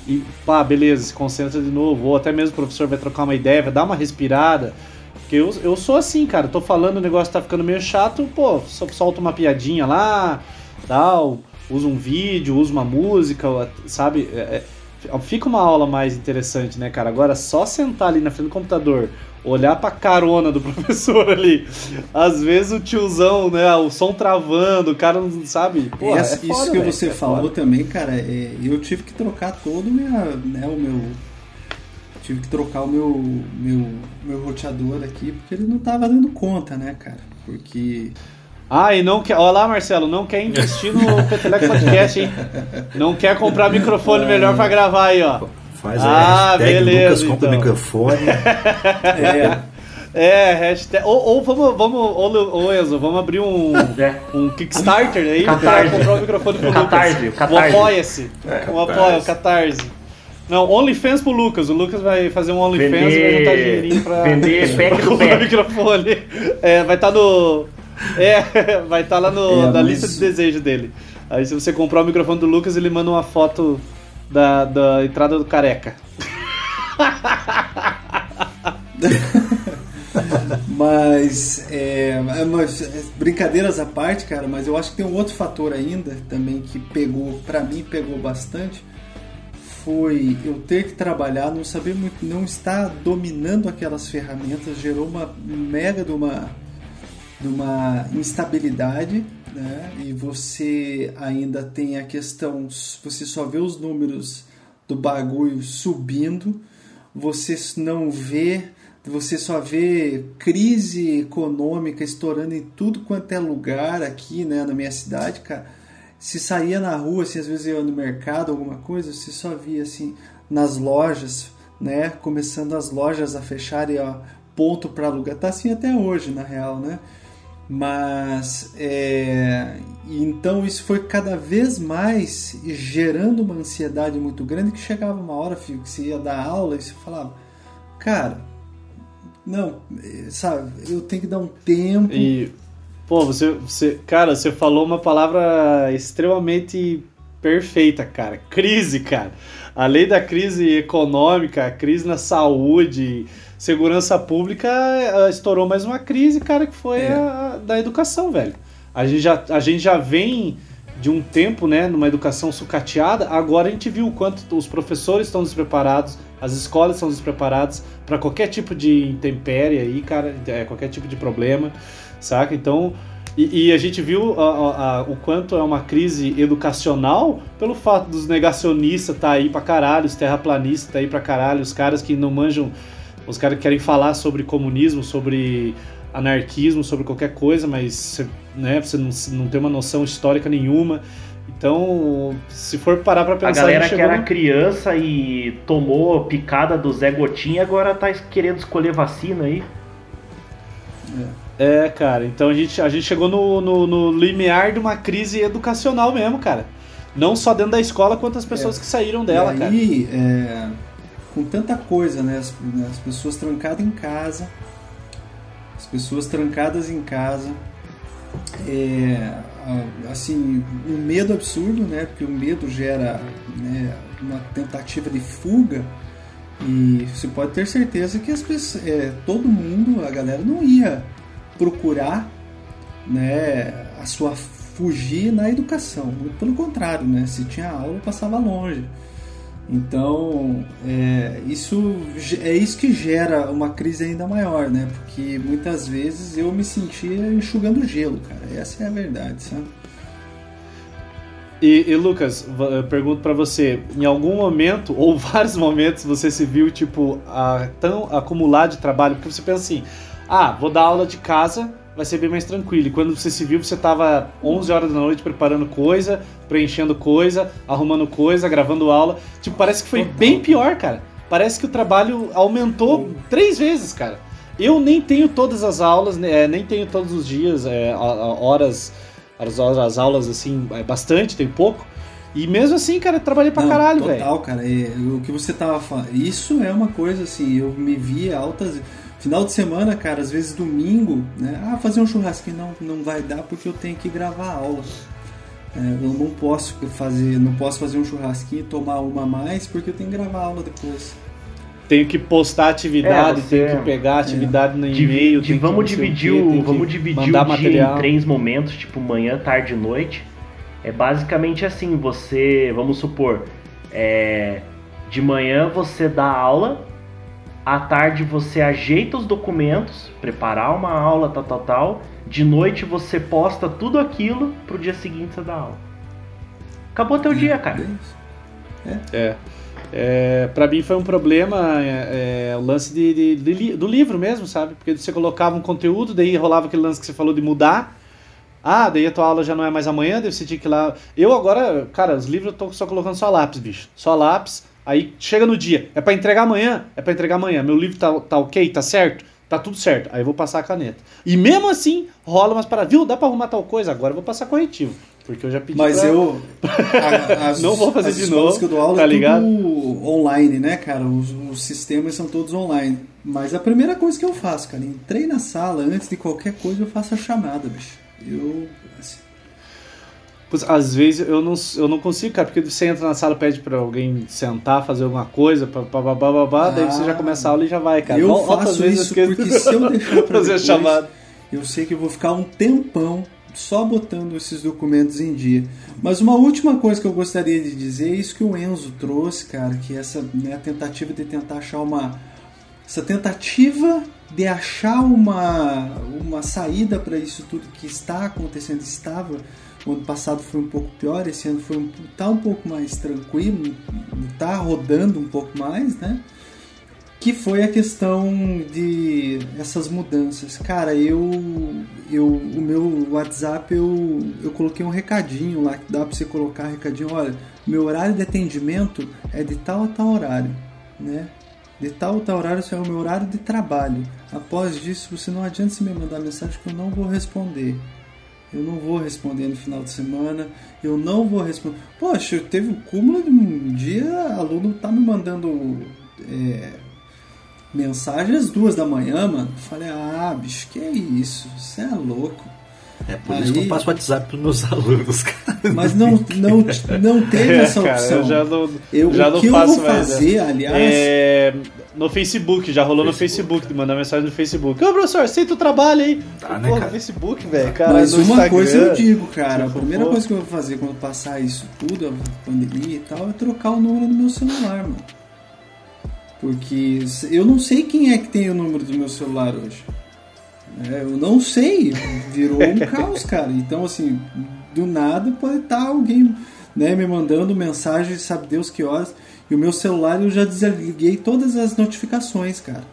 e pá, beleza, se concentra de novo, ou até mesmo o professor vai trocar uma ideia, vai dar uma respirada. Porque eu, eu sou assim, cara, tô falando, o negócio tá ficando meio chato, pô, solta uma piadinha lá, tal, usa um vídeo, usa uma música, sabe? É, é, fica uma aula mais interessante, né, cara? Agora, só sentar ali na frente do computador, olhar pra carona do (laughs) professor ali, às vezes o tiozão, né, o som travando, o cara não sabe. Porra, Essa, é foda, isso que véio, você é falou foda. também, cara, é, eu tive que trocar todo minha, né, o meu tive que trocar o meu, meu, meu roteador aqui porque ele não tava dando conta, né, cara? Porque ah, e não quer. Olha lá, Marcelo, não quer investir no (laughs) Peteleco Podcast, hein? Não quer comprar microfone melhor pra gravar aí, ó. Faz ah, beleza, Lucas compra então. microfone. (laughs) é. É, hashtag. Ou, ou vamos, vamos, ou, ou Enzo, vamos abrir um, é. um Kickstarter aí Catarse. pra comprar o microfone pro Catarse, Lucas. O Apoia-se. É, o apoia, o Catarse. Não, OnlyFans pro Lucas. O Lucas vai fazer um OnlyFans Vender... e vai juntar dinheirinho pra. Vender (laughs) pack do pé. microfone. É, vai estar tá no. É, (laughs) vai estar tá lá no, é, na lista de desejo dele. Aí se você comprar o microfone do Lucas, ele manda uma foto da, da entrada do careca. (laughs) mas, é, mas, brincadeiras à parte, cara, mas eu acho que tem um outro fator ainda também que pegou, para mim pegou bastante, foi eu ter que trabalhar, não saber muito, não estar dominando aquelas ferramentas, gerou uma mega de uma, de uma instabilidade, né? E você ainda tem a questão, você só vê os números do bagulho subindo, você não vê, você só vê crise econômica estourando em tudo quanto é lugar aqui, né, na minha cidade, cara se saía na rua, assim, às vezes ia no mercado, alguma coisa, você só via assim nas lojas, né? Começando as lojas a fecharem ó, ponto para alugar. Tá assim até hoje, na real, né? Mas é, então isso foi cada vez mais gerando uma ansiedade muito grande que chegava uma hora, filho, que você ia dar aula e você falava, cara, não, sabe, eu tenho que dar um tempo. E Pô, você, você, cara, você falou uma palavra extremamente perfeita, cara. Crise, cara. Além da crise econômica, a crise na saúde, segurança pública, eh, estourou mais uma crise, cara, que foi é. a da educação, velho. A gente, já, a gente já vem de um tempo, né, numa educação sucateada, agora a gente viu o quanto os professores estão despreparados, as escolas estão despreparadas para qualquer tipo de intempérie aí, cara, é, qualquer tipo de problema saca? Então, e, e a gente viu a, a, a, o quanto é uma crise educacional pelo fato dos negacionistas tá aí pra caralho, os terraplanistas tá aí pra caralho, os caras que não manjam, os caras que querem falar sobre comunismo, sobre anarquismo, sobre qualquer coisa, mas né, você não, não tem uma noção histórica nenhuma. Então, se for parar pra pensar. A galera a que era no... criança e tomou picada do Zé Gotinha agora tá querendo escolher vacina aí. É. É, cara, então a gente, a gente chegou no, no, no limiar de uma crise educacional mesmo, cara. Não só dentro da escola, quanto as pessoas é. que saíram dela, e aí, cara. É, com tanta coisa, né? As, né, as pessoas trancadas em casa, as pessoas trancadas em casa, é, assim, um medo absurdo, né? Porque o medo gera né, uma tentativa de fuga. E você pode ter certeza que as pessoas, é, todo mundo, a galera não ia procurar né, a sua fugir na educação. Pelo contrário, né? Se tinha aula, passava longe. Então, é, isso é isso que gera uma crise ainda maior, né? Porque muitas vezes eu me sentia enxugando gelo, cara. Essa é a verdade, sabe? E, e Lucas, eu pergunto para você, em algum momento ou (laughs) vários momentos você se viu tipo a, tão acumulado de trabalho? Porque você pensa assim, ah, vou dar aula de casa, vai ser bem mais tranquilo. E quando você se viu, você estava 11 horas da noite preparando coisa, preenchendo coisa, arrumando coisa, gravando aula. Tipo, parece que foi bem pior, cara. Parece que o trabalho aumentou três vezes, cara. Eu nem tenho todas as aulas, né, é, nem tenho todos os dias, é, horas as, as aulas assim, é bastante, tem pouco. E mesmo assim, cara, eu trabalhei pra Não, caralho, velho. Total, cara. É, o que você tava falando. Isso é uma coisa assim, eu me via altas. Final de semana, cara, às vezes domingo, né? Ah, fazer um churrasquinho não, não vai dar porque eu tenho que gravar aula. É, eu não posso fazer, não posso fazer um churrasquinho e tomar uma a mais porque eu tenho que gravar aula depois. Tenho que postar atividade, É, você- tenho que pegar atividade no Divi- e-mail. que vamos o dividir quê, o, que vamos dividir mandar o dia material. em três momentos, tipo manhã, tarde e noite. É basicamente assim, você, vamos supor, é, de manhã você dá aula, à tarde você ajeita os documentos, preparar uma aula, tal, tal, tal. De noite você posta tudo aquilo pro dia seguinte você dá aula. Acabou teu dia, cara. É. É. É, pra mim foi um problema é, é, o lance de, de- de do livro mesmo, sabe? Porque você colocava um conteúdo, daí rolava aquele lance que você falou de mudar. Ah, daí a tua aula já não é mais amanhã, daí você tinha que ir lá. Eu agora, cara, os livros eu tô só colocando só lápis, bicho. Só lápis. Aí chega no dia, é pra entregar amanhã? É pra entregar amanhã. Meu livro tá, tá ok? Tá certo? Tá tudo certo. Aí eu vou passar a caneta. E mesmo assim, rola umas paradas. Viu? Dá pra arrumar tal coisa? Agora eu vou passar corretivo. Porque eu já pedi Mas pra- eu. a- (laughs) as- Não vou fazer as de novo, que eu dou aula tá é ligado? online, né, cara? Os, os sistemas são todos online. Mas a primeira coisa que eu faço, cara, entrei na sala, antes de qualquer coisa, eu faço a chamada, bicho. Eu. Pois, Às vezes eu não, eu não consigo, cara, porque você entra na sala pede pra alguém sentar, fazer alguma coisa, pá, pá, pá, daí você já começa a aula e já vai, cara. eu altas faço isso eu porque se eu (laughs) deixar pra fazer depois, chamada. eu sei que eu vou ficar um tempão só botando esses documentos em dia. Mas uma última coisa que eu gostaria de dizer é isso que o Enzo trouxe, cara, que essa né, tentativa de tentar achar uma essa tentativa de achar uma uma saída para isso tudo que está acontecendo estava o ano passado foi um pouco pior, esse ano foi um, tá um pouco mais tranquilo, tá rodando um pouco mais, né? que foi a questão de essas mudanças. Cara, eu, eu o meu WhatsApp eu, eu coloquei um recadinho lá que dá para você colocar recadinho, olha, meu horário de atendimento é de tal a tal horário, né? De tal a tal horário isso é o meu horário de trabalho. Após disso, você não adianta se me mandar mensagem que eu não vou responder. Eu não vou responder no final de semana. Eu não vou responder. Poxa, teve o cúmulo de um dia aluno tá me mandando é, mensagem às duas da manhã, mano. Falei, ah, bicho, que é isso? Você é louco. É por isso que Aí- eu passo WhatsApp pros meus (laughs) alunos, cara. Mas não, não, não teve (laughs) essa É, cara, opção. eu já não, Eu- já o não que eu faço vou mais. né? fazer, aliás, É, no Facebook, já rolou no Facebook, de mandar mensagem no Facebook. Ô, professor, aceita o trabalho aí. Tá, né, Porra, cara? Facebook, velho, cara. Mas uma Instagram, coisa eu digo, cara, a primeira pô. coisa que eu vou fazer quando passar isso tudo, a pandemia e tal, é trocar o número do meu celular, mano. Porque eu não sei quem é que tem o número do meu celular hoje. É, eu não sei, virou um (laughs) caos, cara. Então, assim, do nada pode estar alguém né, me mandando mensagem, sabe Deus que horas. E o meu celular eu já desliguei todas as notificações, cara.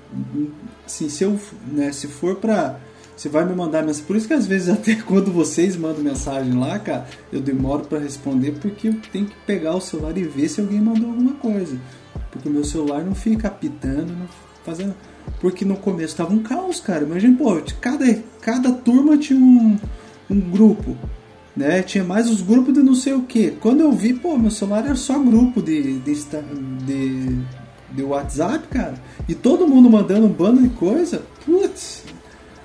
Assim, se eu, né, se for pra. Você vai me mandar mensagem. Por isso que às vezes (laughs) até quando vocês mandam mensagem lá, cara, eu demoro pra responder porque eu tenho que pegar o celular e ver se alguém mandou alguma coisa. Porque o meu celular não fica apitando, não fazendo. Porque no começo tava um caos, cara. Imagina, pô, cada, cada turma tinha um, um grupo. Né? Tinha mais os grupos de não sei o que. Quando eu vi, pô, meu celular era só grupo de, de, de, de WhatsApp, cara. E todo mundo mandando um bando de coisa. Putz.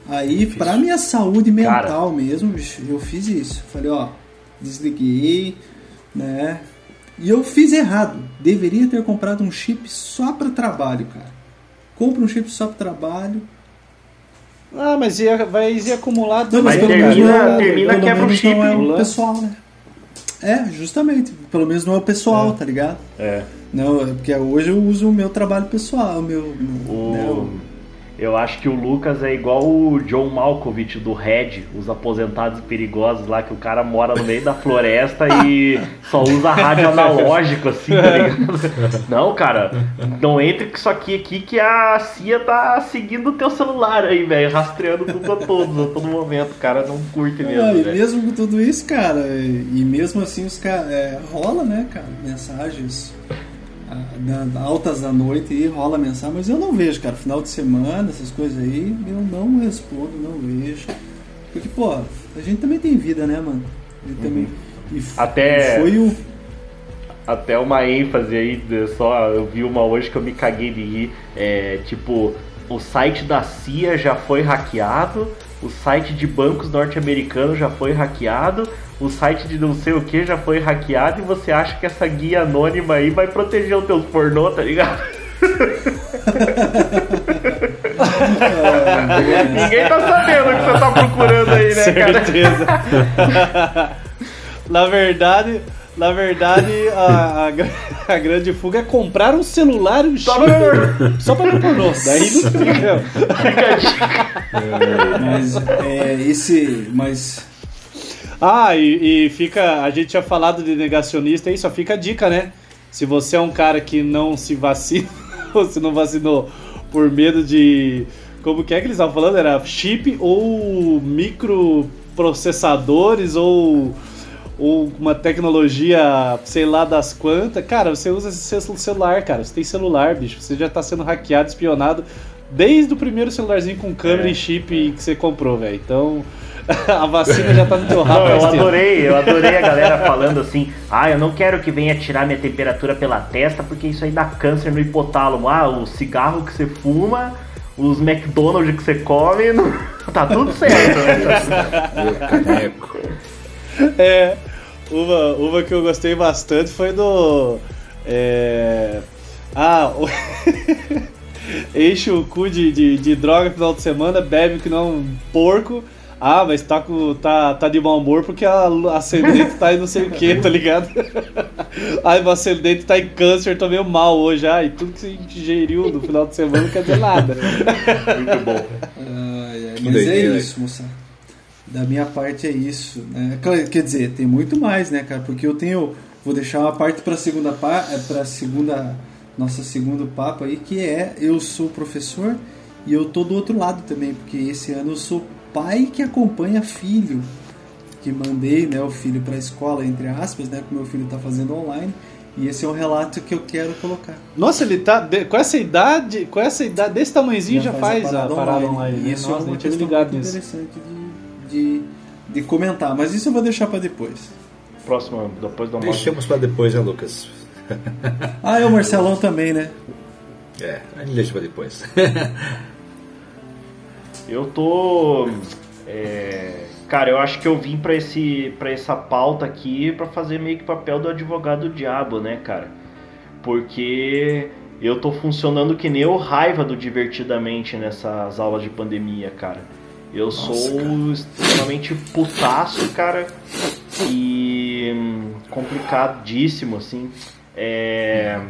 Aí, pra minha saúde mental mesmo, bicho, eu fiz isso. Falei, ó, desliguei, né? E eu fiz errado. Deveria ter comprado um chip só para trabalho, cara. Compra um chip só para trabalho. Ah, mas ia, vai ia acumular Não, mas pelo termina- menos não é, termina, pelo quebra o menos chip, não é o o pessoal, né? É, justamente. Pelo menos não é o pessoal, tá ligado? É. Não, é porque hoje eu uso o meu trabalho pessoal, o meu. O- né, o- Eu acho que o Lucas é igual o John Malkovich do Red, os aposentados perigosos lá, que o cara mora no meio da floresta e (laughs) só usa rádio analógico, assim, tá ligado? (laughs) Não, cara, não entre com isso aqui aqui que a CIA tá seguindo o teu celular aí, velho, rastreando tudo a todos, a todo momento. O cara não curte Ah, mesmo, e velho. mesmo com tudo isso, cara, e e mesmo assim os caras. É, rola, né, cara, mensagens ah, da- altas da noite e rola mensagem, mas eu não vejo, cara. Final de semana, essas coisas aí, eu não respondo, não vejo. Porque, pô, A gente também tem vida, né, mano? Ele também. E Até- Foi o. Até uma ênfase aí, só eu vi uma hoje que eu me caguei de rir. É, tipo, o site da CIA já foi hackeado, o site de bancos norte-americanos já foi hackeado, o site de não sei o que já foi hackeado e você acha que essa guia anônima aí vai proteger os teus pornô, tá ligado? (laughs) Ninguém tá sabendo o que você tá procurando aí, né, cara? Certeza. na verdade, na verdade, a, a a grande fuga é comprar um celular e um chip só pra ver pornô. Daí não fica. Dica. Mas é, esse. Mas. Ah, e, e fica. A gente tinha falado de negacionista aí, só fica a dica, né? Se você é um cara que não se vacina, (laughs) ou se não vacinou por medo de. Como que é que eles estavam falando? Era chip ou microprocessadores ou, ou uma tecnologia, sei lá das quantas. Cara, você usa esse celular, cara. Você tem celular, bicho. Você já tá sendo hackeado, espionado desde o primeiro celularzinho com câmera É, e chip que você comprou, velho. Então. (laughs) A vacina já tá no teu rabo Não, eu adorei, eu adorei a galera falando assim, ah, eu não quero que venha tirar minha temperatura pela testa, porque isso aí dá câncer no hipotálamo. Ah, o cigarro que você fuma, os McDonald's que você come, não- (laughs) tá tudo certo. né? É, uma, uma que eu gostei bastante foi do. É, ah, o- (laughs) enche o cu de, de, de droga no final de semana, bebe que não é um porco. Ah, mas tá, com, tá, tá de mau humor porque a a ascendente tá em não sei o que, tá ligado? (laughs) Ai, meu ascendente tá em câncer, tô meio mal hoje. Ai, tudo que você ingeriu no final de semana não quer dizer nada. Muito bom. Ai, ai, mas é isso, moça. Da minha parte é isso. Né? Quer dizer, tem muito mais, né, cara? Porque eu tenho. Vou deixar uma parte para segunda pa- eh, pra segunda nossa segundo papo aí, que é eu sou professor e eu tô do outro lado também, porque esse ano eu sou pai que acompanha filho. Que mandei, né, o filho para a escola entre aspas, né, que meu filho tá fazendo online. E esse é um relato que eu quero colocar. Nossa, ele tá. de- com essa idade. Com essa idade desse tamanhozinho já, faz, a parada online. E né? isso Nossa, é uma questão muito nisso. interessante de, de, de comentar. Mas isso eu vou deixar para depois. Próximo, depois do almoço. Deixamos pra depois, né, Lucas? Ah, é o Marcelão também, né? É, a gente deixa pra depois. (laughs) Eu tô. é, cara, eu acho que eu vim pra, esse, pra essa pauta aqui pra fazer meio que papel do advogado do diabo, né, cara? Porque eu tô funcionando que nem o raiva do divertidamente nessas aulas de pandemia, cara. Eu sou extremamente putaço, cara. E hum, complicadíssimo, assim. É,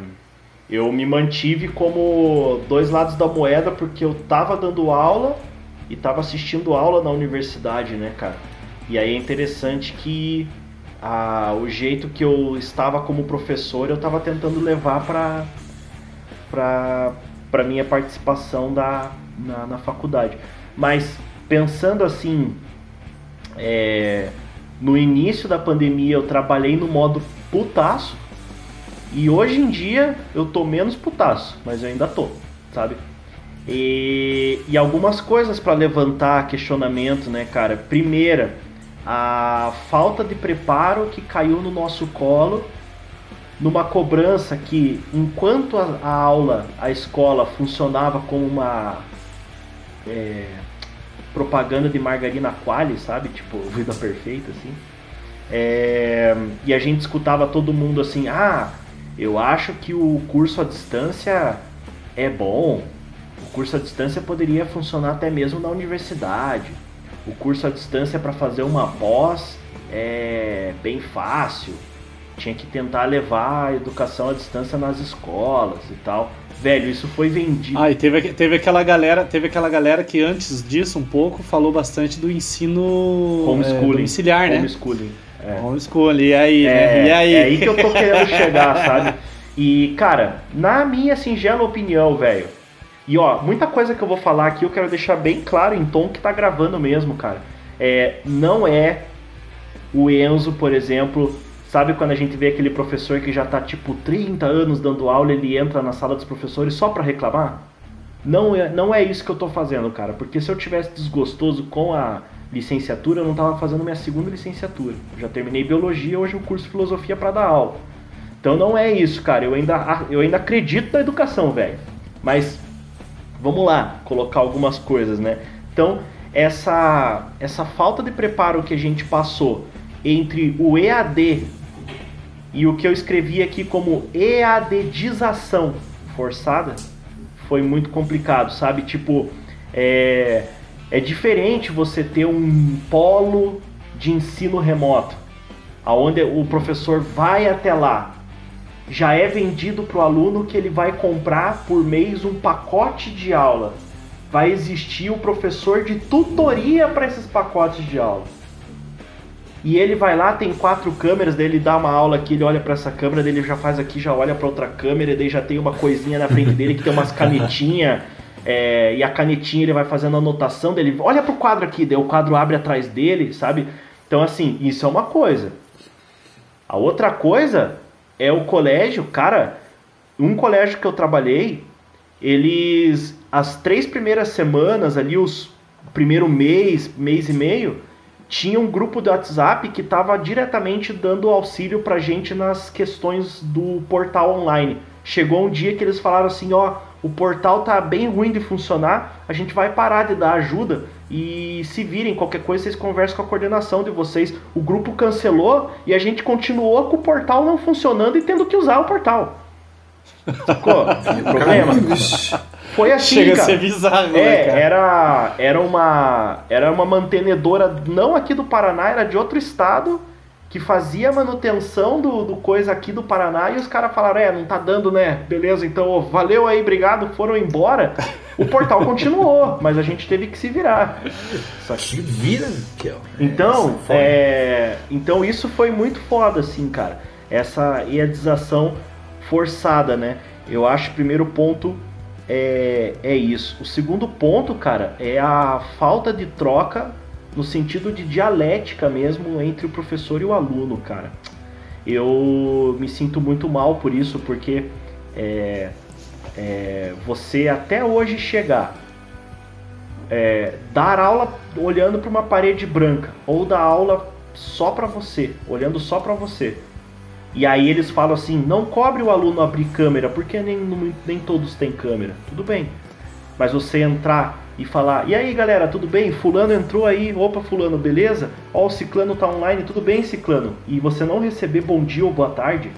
eu me mantive como dois lados da moeda porque eu tava dando aula e tava assistindo aula na universidade, né, cara? E aí é interessante que a, o jeito que eu estava como professor eu tava tentando levar para para para minha participação da, na, na faculdade. Mas pensando assim, é, no início da pandemia eu trabalhei no modo putaço e hoje em dia eu tô menos putaço, mas eu ainda tô, sabe? E, e algumas coisas para levantar questionamento, né, cara? Primeira, a falta de preparo que caiu no nosso colo numa cobrança que, enquanto a, a aula, a escola funcionava como uma é, propaganda de margarina quali, sabe? Tipo, vida perfeita, assim. É, e a gente escutava todo mundo assim, ah, eu acho que o curso à distância é bom. O curso à distância poderia funcionar até mesmo na universidade. O curso à distância para fazer uma pós é bem fácil. Tinha que tentar levar a educação à distância nas escolas e tal. Velho, isso foi vendido. Ah, e teve, teve aquela galera, teve aquela galera que antes disso um pouco falou bastante do ensino Homeschooling. é, domiciliar, né? Homeschooling. É. Homeschooling, e aí, É, né? E aí? é aí que eu tô querendo chegar, sabe? (laughs) E, cara, na minha singela opinião, velho. E ó, muita coisa que eu vou falar aqui eu quero deixar bem claro em tom que tá gravando mesmo, cara. É, não é o Enzo, por exemplo, sabe quando a gente vê aquele professor que já tá tipo 30 anos dando aula, ele entra na sala dos professores só pra reclamar? Não é, não é isso que eu tô fazendo, cara. Porque se eu tivesse desgostoso com a licenciatura, eu não estava fazendo minha segunda licenciatura. Eu já terminei biologia, hoje o curso filosofia para dar aula. Então não é isso, cara. Eu ainda, eu ainda acredito na educação, velho. Mas vamos lá, colocar algumas coisas, né? Então, essa, essa falta de preparo que a gente passou entre o EAD e o que eu escrevi aqui como EADização forçada foi muito complicado, sabe? Tipo, é, é diferente você ter um polo de ensino remoto, aonde o professor vai até lá, já é vendido para o aluno que ele vai comprar por mês um pacote de aula. Vai existir o professor de tutoria para esses pacotes de aula. E ele vai lá, tem quatro câmeras, daí ele dá uma aula aqui, ele olha para essa câmera, daí ele já faz aqui, já olha para outra câmera, daí já tem uma coisinha na frente dele que tem umas canetinhas, é, e a canetinha ele vai fazendo anotação dele, olha pro quadro aqui, daí o quadro abre atrás dele, sabe? Então assim, isso é uma coisa. A outra coisa é o colégio, cara, um colégio que eu trabalhei, eles as três primeiras semanas ali, os primeiro mês, mês e meio, tinha um grupo do WhatsApp que estava diretamente dando auxílio pra gente nas questões do portal online. Chegou um dia que eles falaram assim, ó, o portal tá bem ruim de funcionar, a gente vai parar de dar ajuda e se virem qualquer coisa vocês conversam com a coordenação de vocês. O grupo cancelou e a gente continuou com o portal não funcionando e tendo que usar o portal. Ficou? (laughs) problema. Foi assim, Chega cara. a ser bizarro, né, É, era, era uma era uma mantenedora não aqui do Paraná, era de outro estado que fazia manutenção do, do coisa aqui do Paraná e os caras falaram, é, não tá dando, né? Beleza, então ó, valeu aí, obrigado, foram embora. O portal (laughs) continuou, mas a gente teve que se virar. Só que vira, Kel. Então, é, então isso foi muito foda, assim, cara. Essa iadização forçada, né? Eu acho que o primeiro ponto é, é isso. O segundo ponto, cara, é a falta de troca no sentido de dialética mesmo entre o professor e o aluno, cara. Eu me sinto muito mal por isso, porque é, é, você até hoje chegar é, dar aula olhando para uma parede branca ou dar aula só para você, olhando só para você. E aí eles falam assim: não cobre o aluno abrir câmera, porque nem, nem todos têm câmera. Tudo bem. Mas você entrar e falar: e aí galera, tudo bem? Fulano entrou aí, opa, Fulano, beleza? Ó, o Ciclano tá online, tudo bem, Ciclano? E você não receber bom dia ou boa tarde,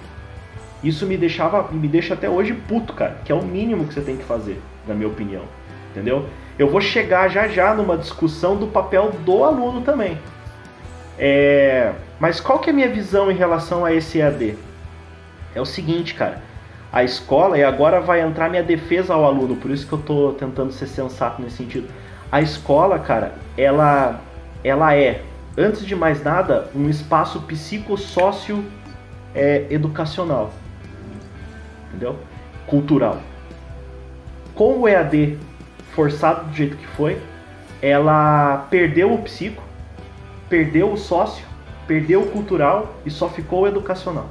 isso me deixava, me deixa até hoje puto, cara. Que é o mínimo que você tem que fazer, na minha opinião. Entendeu? Eu vou chegar já já numa discussão do papel do aluno também. É, mas qual que é a minha visão em relação a esse EAD? É o seguinte, cara. A escola, e agora vai entrar minha defesa ao aluno, por isso que eu tô tentando ser sensato nesse sentido. A escola, cara, ela, ela é, antes de mais nada, um espaço psicossócio é, educacional. Entendeu? Cultural. Com o EAD forçado do jeito que foi, ela perdeu o psico, perdeu o sócio, perdeu o cultural e só ficou o educacional.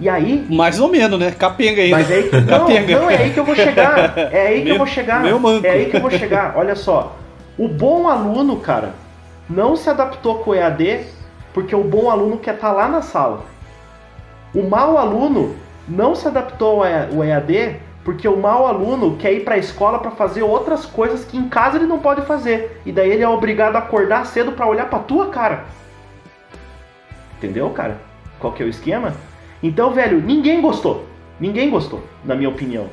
E aí. Mais ou menos, né? Capenga ainda. Mas é aí, (laughs) não, não, é aí que eu vou chegar. É aí que eu vou chegar. Meu manco. É aí que eu vou chegar. Olha só. O bom aluno, cara, não se adaptou com o EAD porque o bom aluno quer estar lá na sala. O mau aluno não se adaptou ao EAD porque o mau aluno quer ir para a escola para fazer outras coisas que em casa ele não pode fazer. E daí ele é obrigado a acordar cedo para olhar para tua cara. Entendeu, cara? Qual que é o esquema? Então, velho, ninguém gostou. Ninguém gostou, na minha opinião.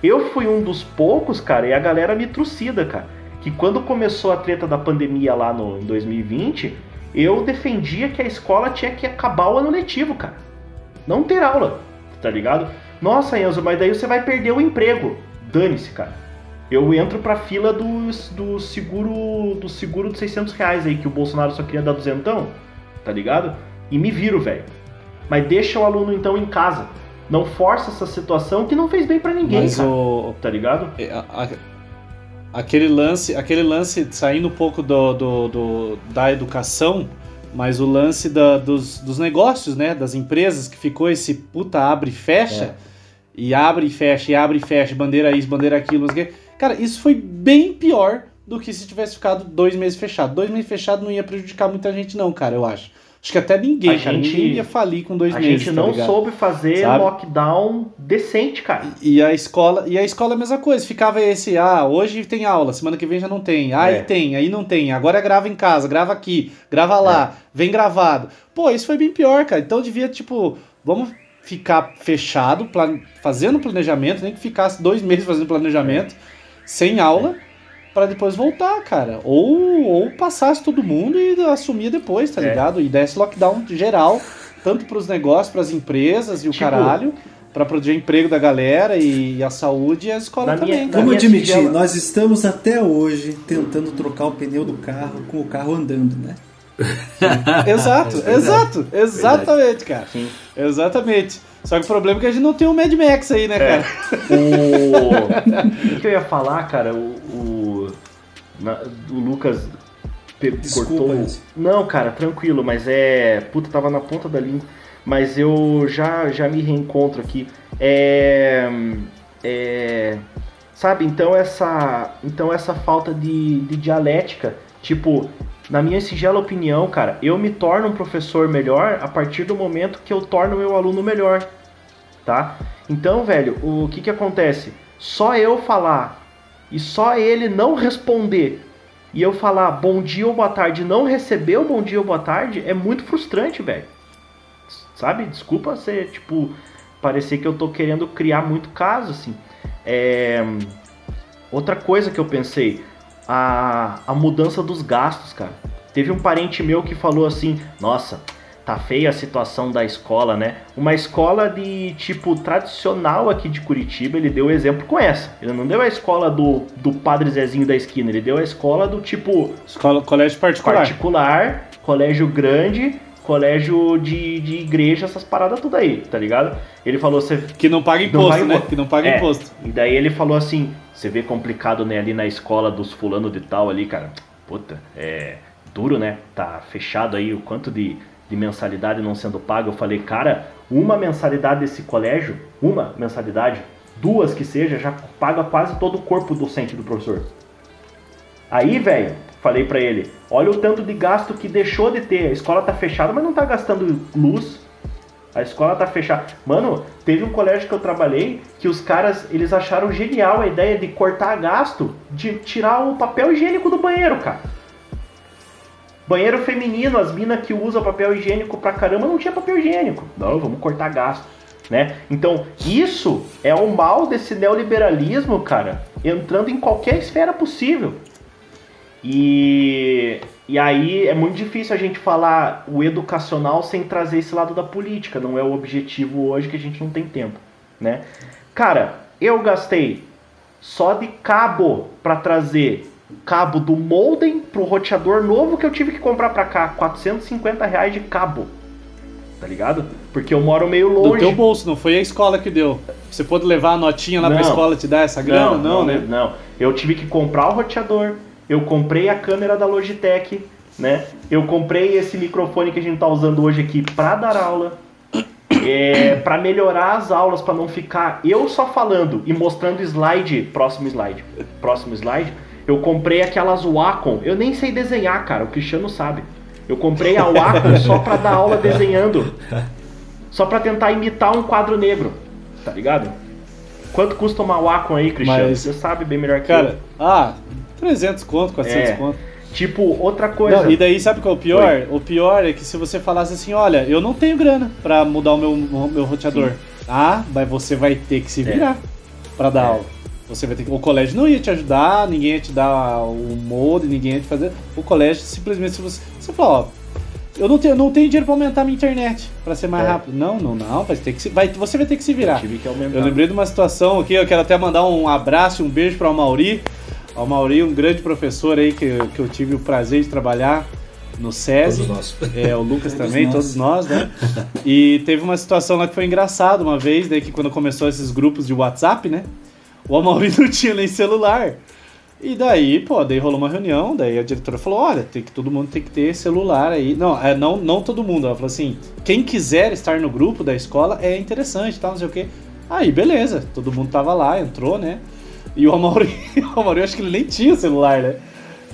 Eu fui um dos poucos, cara, e a galera me trucida, cara. Que quando começou a treta da pandemia lá no, em 2020, eu defendia que a escola tinha que acabar o ano letivo, cara. Não ter aula, tá ligado? Nossa, Enzo, mas daí você vai perder o emprego. Dane-se, cara. Eu entro pra fila do, do seguro do seguro de 600 reais aí, que o Bolsonaro só queria dar duzentão, tá ligado? E me viro, velho. Mas deixa o aluno então em casa. Não força essa situação que não fez bem para ninguém, Mas cara. o, Tá ligado? É, a- a- aquele lance, aquele lance saindo um pouco do, do- do- da educação, mas o lance da- dos, dos negócios, né, das empresas que ficou esse puta abre e fecha e abre e fecha e abre e fecha, bandeira isso, bandeira aquilo, não sei o quê. cara, isso foi bem pior do que se tivesse ficado dois meses fechado. Dois meses fechado não ia prejudicar muita gente, não, cara, eu acho. Acho que até ninguém, A cara. gente- Ninguém ia falir com dois A meses. gente tá não ligado? soube fazer Sabe? lockdown decente, cara. E a escola, e a escola é a mesma coisa, ficava esse, ah, hoje tem aula, semana que vem já não tem. Ah, É. aí tem, aí não tem. Agora grava em casa, grava aqui, grava lá, É. vem gravado. Pô, isso foi bem pior, cara. Então devia, tipo, vamos ficar fechado, plan- fazendo planejamento, nem que ficasse dois meses fazendo planejamento, sem aula, pra depois voltar, cara. Ou, ou passasse todo mundo e assumia depois, tá É. ligado? E desse lockdown geral, tanto pros negócios, pras empresas e o Tipo, caralho. Pra proteger o emprego da galera e, a saúde e a escola minha- também. Vamos minha admitir, singela- nós estamos até hoje tentando trocar o pneu do carro com o carro andando, né? (laughs) Exato, É exato, exatamente, cara. Sim. Exatamente. Só que o problema é que a gente não tem um Mad Max aí, né, É. cara? (laughs) O... o que eu ia falar, cara, o, o, na- o Lucas Desculpa, cortou. Não, cara, tranquilo, mas é. Puta, tava na ponta da língua. Mas eu já, já me reencontro aqui. É. É. Sabe, então essa. Então essa falta de, de dialética, tipo. Na minha singela opinião, cara, eu me torno um professor melhor a partir do momento que eu torno meu aluno melhor tá? Então, velho, o que que acontece? Só eu falar e só ele não responder e eu falar bom dia ou boa tarde não receber o bom dia ou boa tarde é muito frustrante, velho. Sabe? Desculpa ser, tipo, parecer que eu tô querendo criar muito caso, assim. É... Outra coisa que eu pensei, a, a mudança dos gastos, cara. Teve um parente meu que falou assim, nossa, tá feia a situação da escola, né? Uma escola de tipo tradicional aqui de Curitiba, ele deu exemplo com essa. Ele não deu a escola do, do Padre Zezinho da esquina, ele deu a escola do tipo Escola, colégio particular. particular, colégio grande, colégio de, de igreja, essas paradas tudo aí, tá ligado? Ele falou, você Que não paga Não imposto, paga né? imposto. Que não paga É. imposto. E daí ele falou assim: você vê complicado, né, ali na escola dos fulano de tal ali, cara. Puta, é duro, né? Tá fechado aí o quanto de, de mensalidade não sendo paga. Eu falei, cara, uma mensalidade desse colégio, uma mensalidade, duas que seja, já paga quase todo o corpo docente do professor. Aí, velho, falei pra ele, olha o tanto de gasto que deixou de ter. A escola tá fechada, mas não tá gastando luz, a escola tá fechada. Mano, teve um colégio que eu trabalhei que os caras, eles acharam genial a ideia de cortar gasto, de tirar o papel higiênico do banheiro, cara. Banheiro feminino, as minas que usam papel higiênico pra caramba não tinha papel higiênico. Não, vamos cortar gasto, né? Então, isso é o mal desse neoliberalismo, cara, entrando em qualquer esfera possível. E, e aí é muito difícil a gente falar o educacional sem trazer esse lado da política. Não é o objetivo hoje que a gente não tem tempo, né? Cara, eu gastei só de cabo para trazer cabo do modem pro roteador novo que eu tive que comprar pra cá, 450 reais de cabo. Tá ligado? Porque eu moro meio Do longe. teu bolso, não foi a escola que deu. Você pôde levar a notinha lá pra Não. escola e te dar essa grana? Não, né? Não, eu tive que comprar o roteador, eu comprei a câmera da Logitech, né? Eu comprei esse microfone que a gente tá usando hoje aqui pra dar aula. (coughs) É, para melhorar as aulas, pra não ficar eu só falando e mostrando slide, próximo slide, próximo slide. Eu comprei aquelas Wacom. Eu nem sei desenhar, cara. O Cristiano sabe. Eu comprei a (laughs) Wacom só pra dar aula desenhando. Só pra tentar imitar um quadro negro. Tá ligado? Quanto custa uma Wacom aí, Cristiano? Mas- Você sabe bem melhor que Cara, ah, 300 conto, 400 É. conto. eu. Tipo, outra coisa. Não, e daí sabe qual é o pior? O pior é que se você falasse assim, olha, eu não tenho grana pra mudar o meu, meu roteador. Ah, mas você vai ter que se virar pra dar É. aula. Você vai ter que... O colégio não ia te ajudar, ninguém ia te dar o molde, ninguém ia te fazer. O colégio simplesmente se você. Você fala, ó. Eu não tenho, não tenho dinheiro pra aumentar a minha internet pra ser mais É. rápido. Não, não, não. Vai ter que se, vai, você vai ter que se virar. Eu tive que aumentar. Eu lembrei de uma situação aqui, eu quero até mandar um abraço e um beijo para o Mauri. O Mauri, um grande professor aí que, que eu tive o prazer de trabalhar no SESI. Todos nós. É, o Lucas (laughs) Todos também, nós. todos nós, né? E teve uma situação lá que foi engraçado uma vez, daí que quando começou esses grupos de WhatsApp, né? O Amaury (laughs) não tinha nem celular. E daí, pô, daí rolou uma reunião, daí a diretora falou, olha, tem que, todo mundo tem que ter celular aí. Não, é, não, não todo mundo. Ela falou assim, quem quiser estar no grupo da escola é interessante, tal, não sei o quê. Aí, beleza, todo mundo tava lá, entrou, né? E o Amaury, (laughs) o Amaury, acho que ele nem tinha celular, né?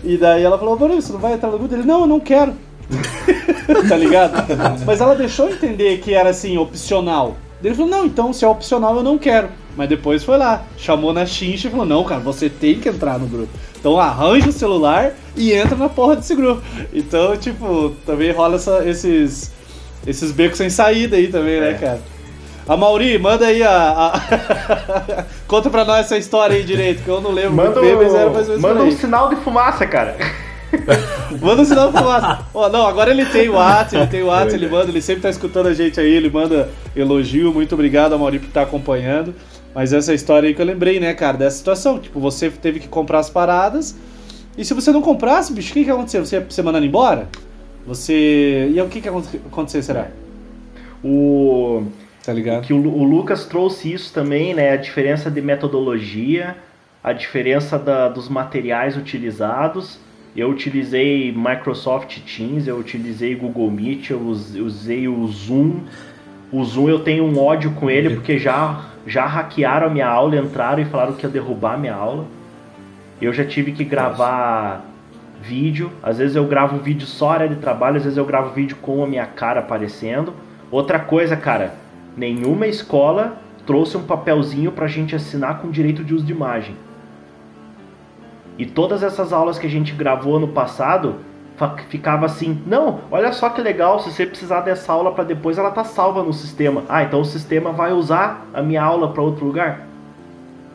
E daí ela falou, Maurício, você não vai entrar no grupo? Ele, não, eu não quero. (laughs) tá ligado? Mas ela deixou entender que era assim, opcional. Ele falou, não, então se é opcional eu não quero. Mas depois foi lá, chamou na chincha e falou, não, cara, você tem que entrar no grupo. Então arranja o celular e entra na porra desse grupo. Então, tipo, também rola essa, esses, esses becos sem saída aí também, né, é. né, cara? A Mauri, manda aí a. a... (laughs) Conta pra nós essa história aí direito, que eu não lembro manda bem, mas era mais ou menos Manda um sinal de fumaça, cara. (laughs) manda um sinal de fumaça. Oh, não, agora ele tem o WhatsApp, ele tem o WhatsApp, ele manda, ele sempre tá escutando a gente aí, ele manda elogio. Muito obrigado, a Mauri, por estar tá acompanhando. Mas essa história aí que eu lembrei, né, cara, dessa situação. Tipo, você teve que comprar as paradas. E se você não comprasse, bicho, o que, que ia acontecer? Você ia ser mandando embora? Você. E o que, que ia acontecer, será? O. Tá ligado? Que o, o Lucas trouxe isso também, né? A diferença de metodologia, a diferença da, dos materiais utilizados. Eu utilizei Microsoft Teams, eu utilizei Google Meet, eu usei o Zoom. O Zoom eu tenho um ódio com ele porque já já hackearam a minha aula, entraram e falaram que ia derrubar a minha aula. Eu já tive que gravar Nossa. vídeo. Às vezes eu gravo vídeo só área de trabalho, às vezes eu gravo vídeo com a minha cara aparecendo. Outra coisa, cara, nenhuma escola trouxe um papelzinho pra gente assinar com direito de uso de imagem. E todas essas aulas que a gente gravou no passado, ficava assim: não, olha só que legal, se você precisar dessa aula para depois, ela tá salva no sistema. Ah, então o sistema vai usar a minha aula para outro lugar?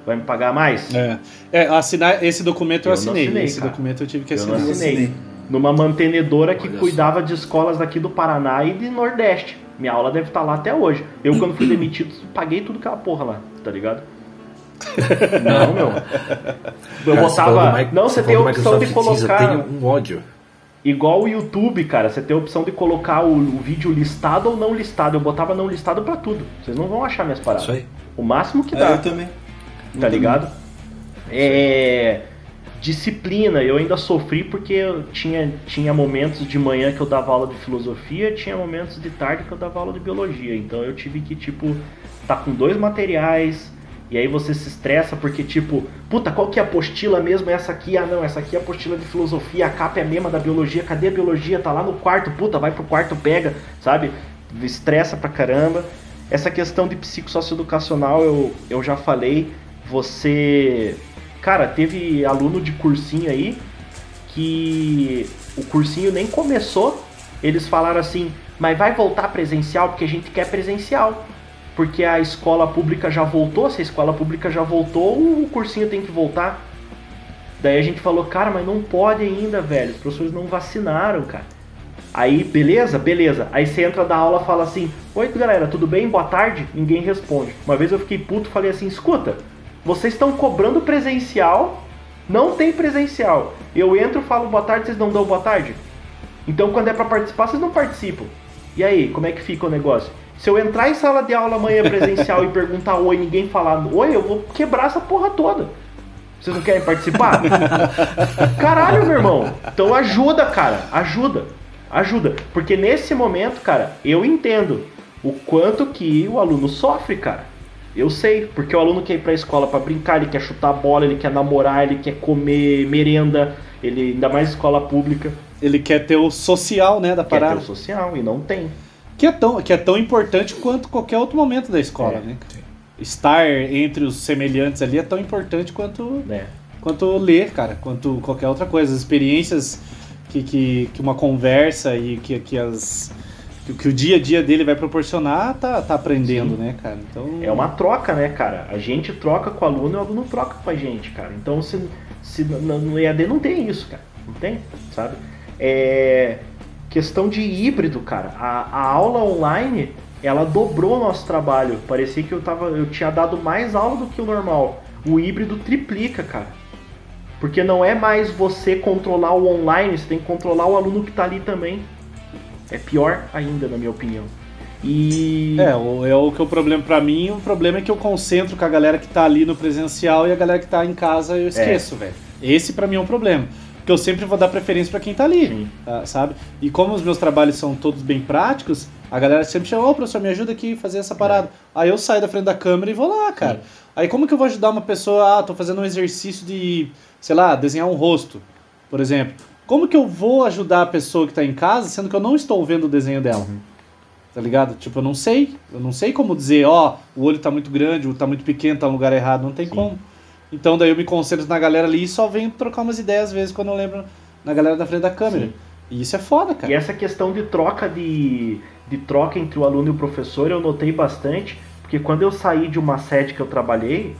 Vai me pagar mais? É, é assinar esse documento eu, eu assinei. assinei. Esse cara. documento eu tive que assinar. Eu não assinei. Numa mantenedora que olha cuidava só. de escolas daqui do Paraná e de Nordeste. Minha aula deve estar tá lá até hoje. Eu, quando fui (coughs) demitido, paguei tudo aquela porra lá, tá ligado? Não, meu. Eu Cara, botava. Não, você, tem a opção de colocar. Tem um ódio. Igual o YouTube, cara, você tem a opção de colocar o, o, vídeo listado ou não listado. Eu botava não listado para tudo. Vocês não vão achar minhas paradas. Isso aí. O máximo que é, dá. É, eu também. Tá ligado? Também. É. Disciplina, eu ainda sofri porque eu tinha, tinha momentos de manhã que eu dava aula de filosofia, tinha momentos de tarde que eu dava aula de biologia. Então eu tive que, tipo, tá com dois materiais, e aí você se estressa porque, tipo, puta, qual que é a apostila mesmo? Essa aqui, ah não, essa aqui é a apostila de filosofia, a capa é a mesma da biologia, cadê a biologia? Tá lá no quarto, puta, vai pro quarto, pega, sabe? Estressa pra caramba. Essa questão de psicossocioeducacional eu, eu já falei. Você. Cara, teve aluno de cursinho aí que o cursinho nem começou. Eles falaram assim, mas vai voltar presencial porque a gente quer presencial porque a escola pública já voltou, se a escola pública já voltou, o cursinho tem que voltar. Daí a gente falou, cara, mas não pode ainda, velho, os professores não vacinaram, cara. Aí, beleza? Beleza. Aí você entra da aula fala assim: Oi, galera, tudo bem? Boa tarde? Ninguém responde. Uma vez eu fiquei puto falei assim: Escuta, vocês estão cobrando presencial, não tem presencial. Eu entro, falo boa tarde, vocês não dão boa tarde? Então quando é para participar, vocês não participam. E aí, como é que fica o negócio? Se eu entrar em sala de aula amanhã presencial e perguntar oi e ninguém falar oi, eu vou quebrar essa porra toda. Vocês não querem participar? (laughs) Caralho, meu irmão. Então ajuda, cara. Ajuda. Ajuda. Porque nesse momento, cara, eu entendo o quanto que o aluno sofre, cara. Eu sei, porque o aluno quer ir pra escola para brincar, ele quer chutar bola, ele quer namorar, ele quer comer merenda, ele ainda mais escola pública. Ele quer ter o social, né, da parada. Quer ter o social e não tem que é tão, que é tão importante quanto qualquer outro momento da escola, é, né? Sim. Estar entre os semelhantes ali é tão importante quanto, é. quanto ler, cara, quanto qualquer outra coisa. As experiências que, que, que uma conversa e que, que as que, o dia a dia dele vai proporcionar, tá, tá aprendendo, Sim. né, cara? Então... É uma troca, né, cara? A gente troca com o aluno e o aluno troca com a gente, cara. Então, se, se no EAD não tem isso, cara. Não tem, sabe? É, Questão de híbrido, cara. A, a aula online, ela dobrou o nosso trabalho. Parecia que eu, tava, eu tinha dado mais aula do que o normal. O híbrido triplica, cara. Porque não é mais você controlar o online, você tem que controlar o aluno que está ali também. É pior ainda, na minha opinião. E. É, o, é o que é o problema para mim, o problema é que eu concentro com a galera que tá ali no presencial e a galera que tá em casa eu esqueço, é. velho. Esse para mim é um problema que eu sempre vou dar preferência para quem tá ali, tá, sabe? E como os meus trabalhos são todos bem práticos, a galera sempre chama, ô oh, professor, me ajuda aqui a fazer essa parada. É. Aí eu saio da frente da câmera e vou lá, cara. Sim. Aí como que eu vou ajudar uma pessoa, ah, tô fazendo um exercício de, sei lá, desenhar um rosto. Por exemplo, como que eu vou ajudar a pessoa que está em casa, sendo que eu não estou vendo o desenho dela? Uhum. Tá ligado? Tipo, eu não sei. Eu não sei como dizer, ó, o olho tá muito grande, o tá muito pequeno, tá no lugar errado. Não tem Sim. como. Então daí eu me concentro na galera ali e só venho trocar umas ideias às vezes quando eu lembro na galera da frente da câmera. Sim. E isso é foda, cara. E essa questão de troca de, de troca entre o aluno e o professor eu notei bastante, porque quando eu saí de uma sede que eu trabalhei,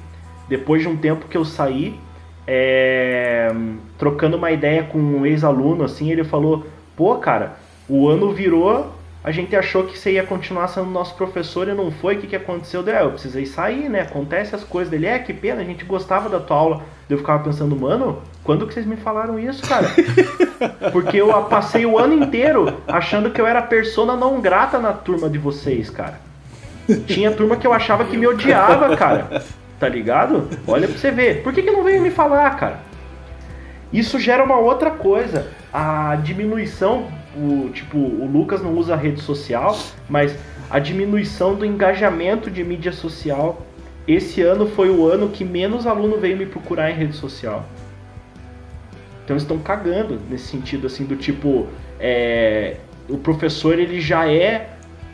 depois de um tempo que eu saí, é, trocando uma ideia com um ex-aluno, assim, ele falou, pô, cara, o ano virou, a gente achou que você ia continuar sendo nosso professor e não foi, o que, que aconteceu? Daí, "Ah, eu precisei sair, né? Acontece as coisas dele, é, que pena, a gente gostava da tua aula. Eu ficava pensando, mano, quando que vocês me falaram isso, cara? (laughs) Porque eu passei o ano inteiro achando que eu era persona não grata na turma de vocês, cara. Tinha turma que eu achava que me odiava, cara. Tá ligado? Olha pra você ver. Por que, que não veio me falar, cara? Isso gera uma outra coisa. A diminuição, o tipo, o Lucas não usa rede social, mas a diminuição do engajamento de mídia social. Esse ano foi o ano que menos aluno veio me procurar em rede social. Então eles estão cagando nesse sentido assim do tipo, é, o professor ele já é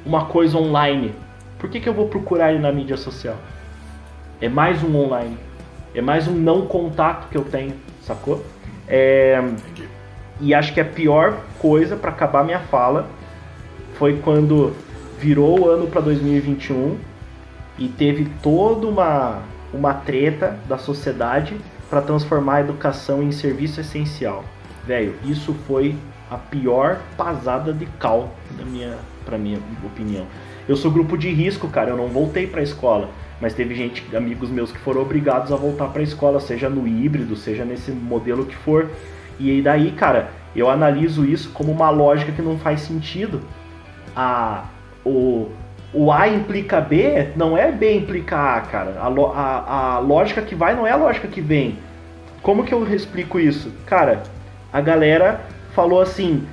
uma coisa online. Por que, que eu vou procurar ele na mídia social? É mais um online. É mais um não contato que eu tenho, sacou? É, e acho que a pior coisa para acabar minha fala foi quando virou o ano para 2021 e teve toda uma, uma treta da sociedade para transformar a educação em serviço essencial. Velho, isso foi a pior pasada de cal da minha, pra minha opinião. Eu sou grupo de risco, cara, eu não voltei pra escola, mas teve gente, amigos meus que foram obrigados a voltar pra escola, seja no híbrido, seja nesse modelo que for. E aí daí, cara, eu analiso isso como uma lógica que não faz sentido. A o o A implica B não é B implica A, cara. A, a, a lógica que vai não é a lógica que vem. Como que eu explico isso? Cara, a galera falou assim,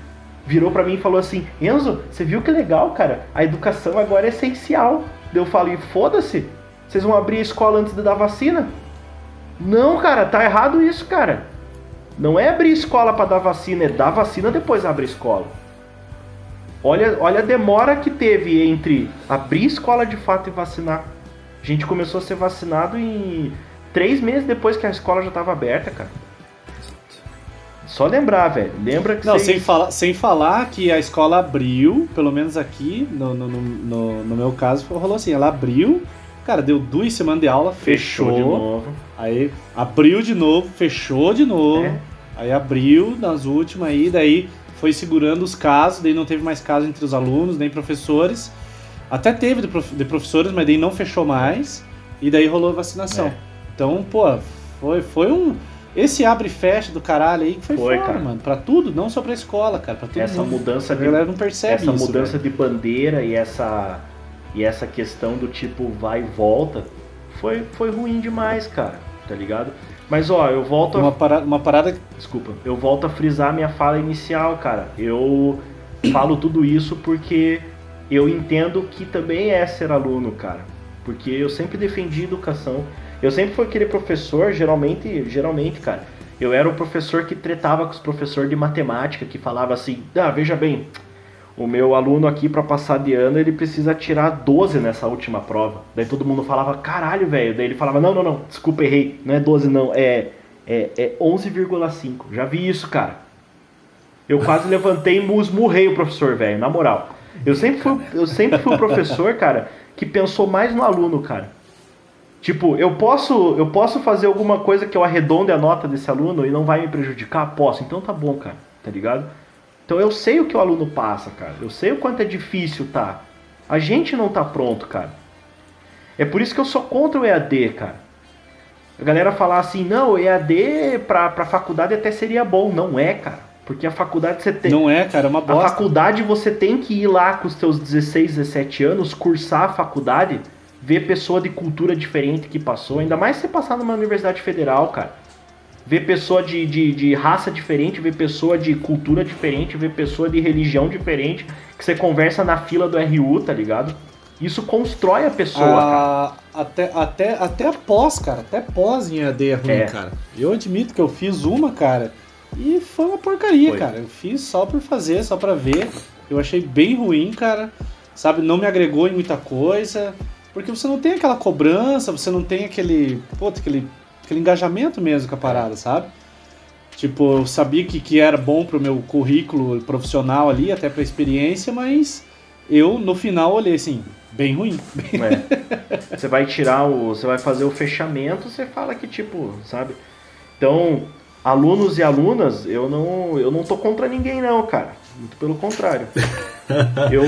virou pra mim e falou assim: Enzo, você viu que legal, cara? A educação agora é essencial. Eu falo, e foda-se, vocês vão abrir a escola antes dar vacina? Não, cara, tá errado isso, cara. Não é abrir escola pra dar vacina, é dar vacina depois abrir escola. Olha, olha a demora que teve entre abrir escola de fato e vacinar. A gente começou a ser vacinado em três meses depois que a escola já estava aberta, cara. Só lembrar, velho. Lembra que Não, sem, falar, sem falar que a escola abriu, pelo menos aqui, no, no, no, no- no meu caso, rolou assim, ela abriu, cara, deu duas semanas de aula, fechou, fechou de novo. aí abriu de novo, fechou de novo, É. aí abriu nas últimas aí, daí foi segurando os casos, daí não teve mais casos entre os alunos, nem professores, até teve de, prof- de professores, mas daí não fechou mais, e daí rolou a vacinação. É. Então, pô, foi, foi um... Esse abre e fecha do caralho aí que foi, Foi, foda, cara. mano. Pra tudo, não só pra escola, cara. Pra todo Essa mundo. mudança A de galera não percebe essa isso. mudança velho. de bandeira e essa e essa questão do tipo vai e volta foi foi ruim demais, cara. Tá ligado? Mas ó, eu volto a Uma parada, uma parada Desculpa. Eu volto a frisar minha fala inicial, cara. Eu falo tudo isso porque eu entendo que também é ser aluno, cara. Porque eu sempre defendi educação. Eu sempre fui aquele professor, geralmente, geralmente, cara. Eu era o professor que tretava com os professores de matemática, que falava assim: "Ah, veja bem, o meu aluno aqui para passar de ano, ele precisa tirar 12 nessa última prova". Daí todo mundo falava: "Caralho, velho". Daí ele falava: "Não, não, não, desculpa, errei. Não é 12 não, é é, é 11,5. Já vi isso, cara. Eu quase (laughs) levantei e esmurrei o professor, velho, na moral. Eu sempre, fui, eu sempre fui o professor, cara, que pensou mais no aluno, cara. Tipo, eu posso, eu posso fazer alguma coisa que eu arredonde a nota desse aluno e não vai me prejudicar? Posso. Então tá bom, cara. Tá ligado? Então eu sei o que o aluno passa, cara. Eu sei o quanto é difícil tá. A gente não tá pronto, cara. É por isso que eu sou contra o EAD, cara. A galera falar assim, não, EAD pra, pra faculdade até seria bom. Não é, cara. Porque a faculdade você tem. não é, cara, é uma A bosta. faculdade você tem que ir lá com os teus 16, 17 anos, cursar a faculdade, ver pessoa de cultura diferente que passou, ainda mais se você passar numa universidade federal, cara. Ver pessoa de, de, de raça diferente, ver pessoa de cultura diferente, ver pessoa de religião diferente, que você conversa na fila do RU, tá ligado? Isso constrói a pessoa, cara. Ah, até, até, até pós, cara. Até pós em AD é ruim, É. cara. Eu admito que eu fiz uma, cara. E foi uma porcaria, Foi. cara. Eu fiz só por fazer, só pra ver. Eu achei bem ruim, cara. Sabe, não me agregou em muita coisa. Porque você não tem aquela cobrança, você não tem aquele. Puta, aquele, aquele engajamento mesmo com a parada, sabe? Tipo, eu sabia que, que era bom pro meu currículo profissional ali, até pra experiência, mas eu no final olhei assim, bem ruim. É. Você vai tirar o. Você vai fazer o fechamento, você fala que, tipo, sabe? Então, alunos e alunas, eu não, eu não tô contra ninguém, não, cara. Muito pelo contrário. (laughs) Eu.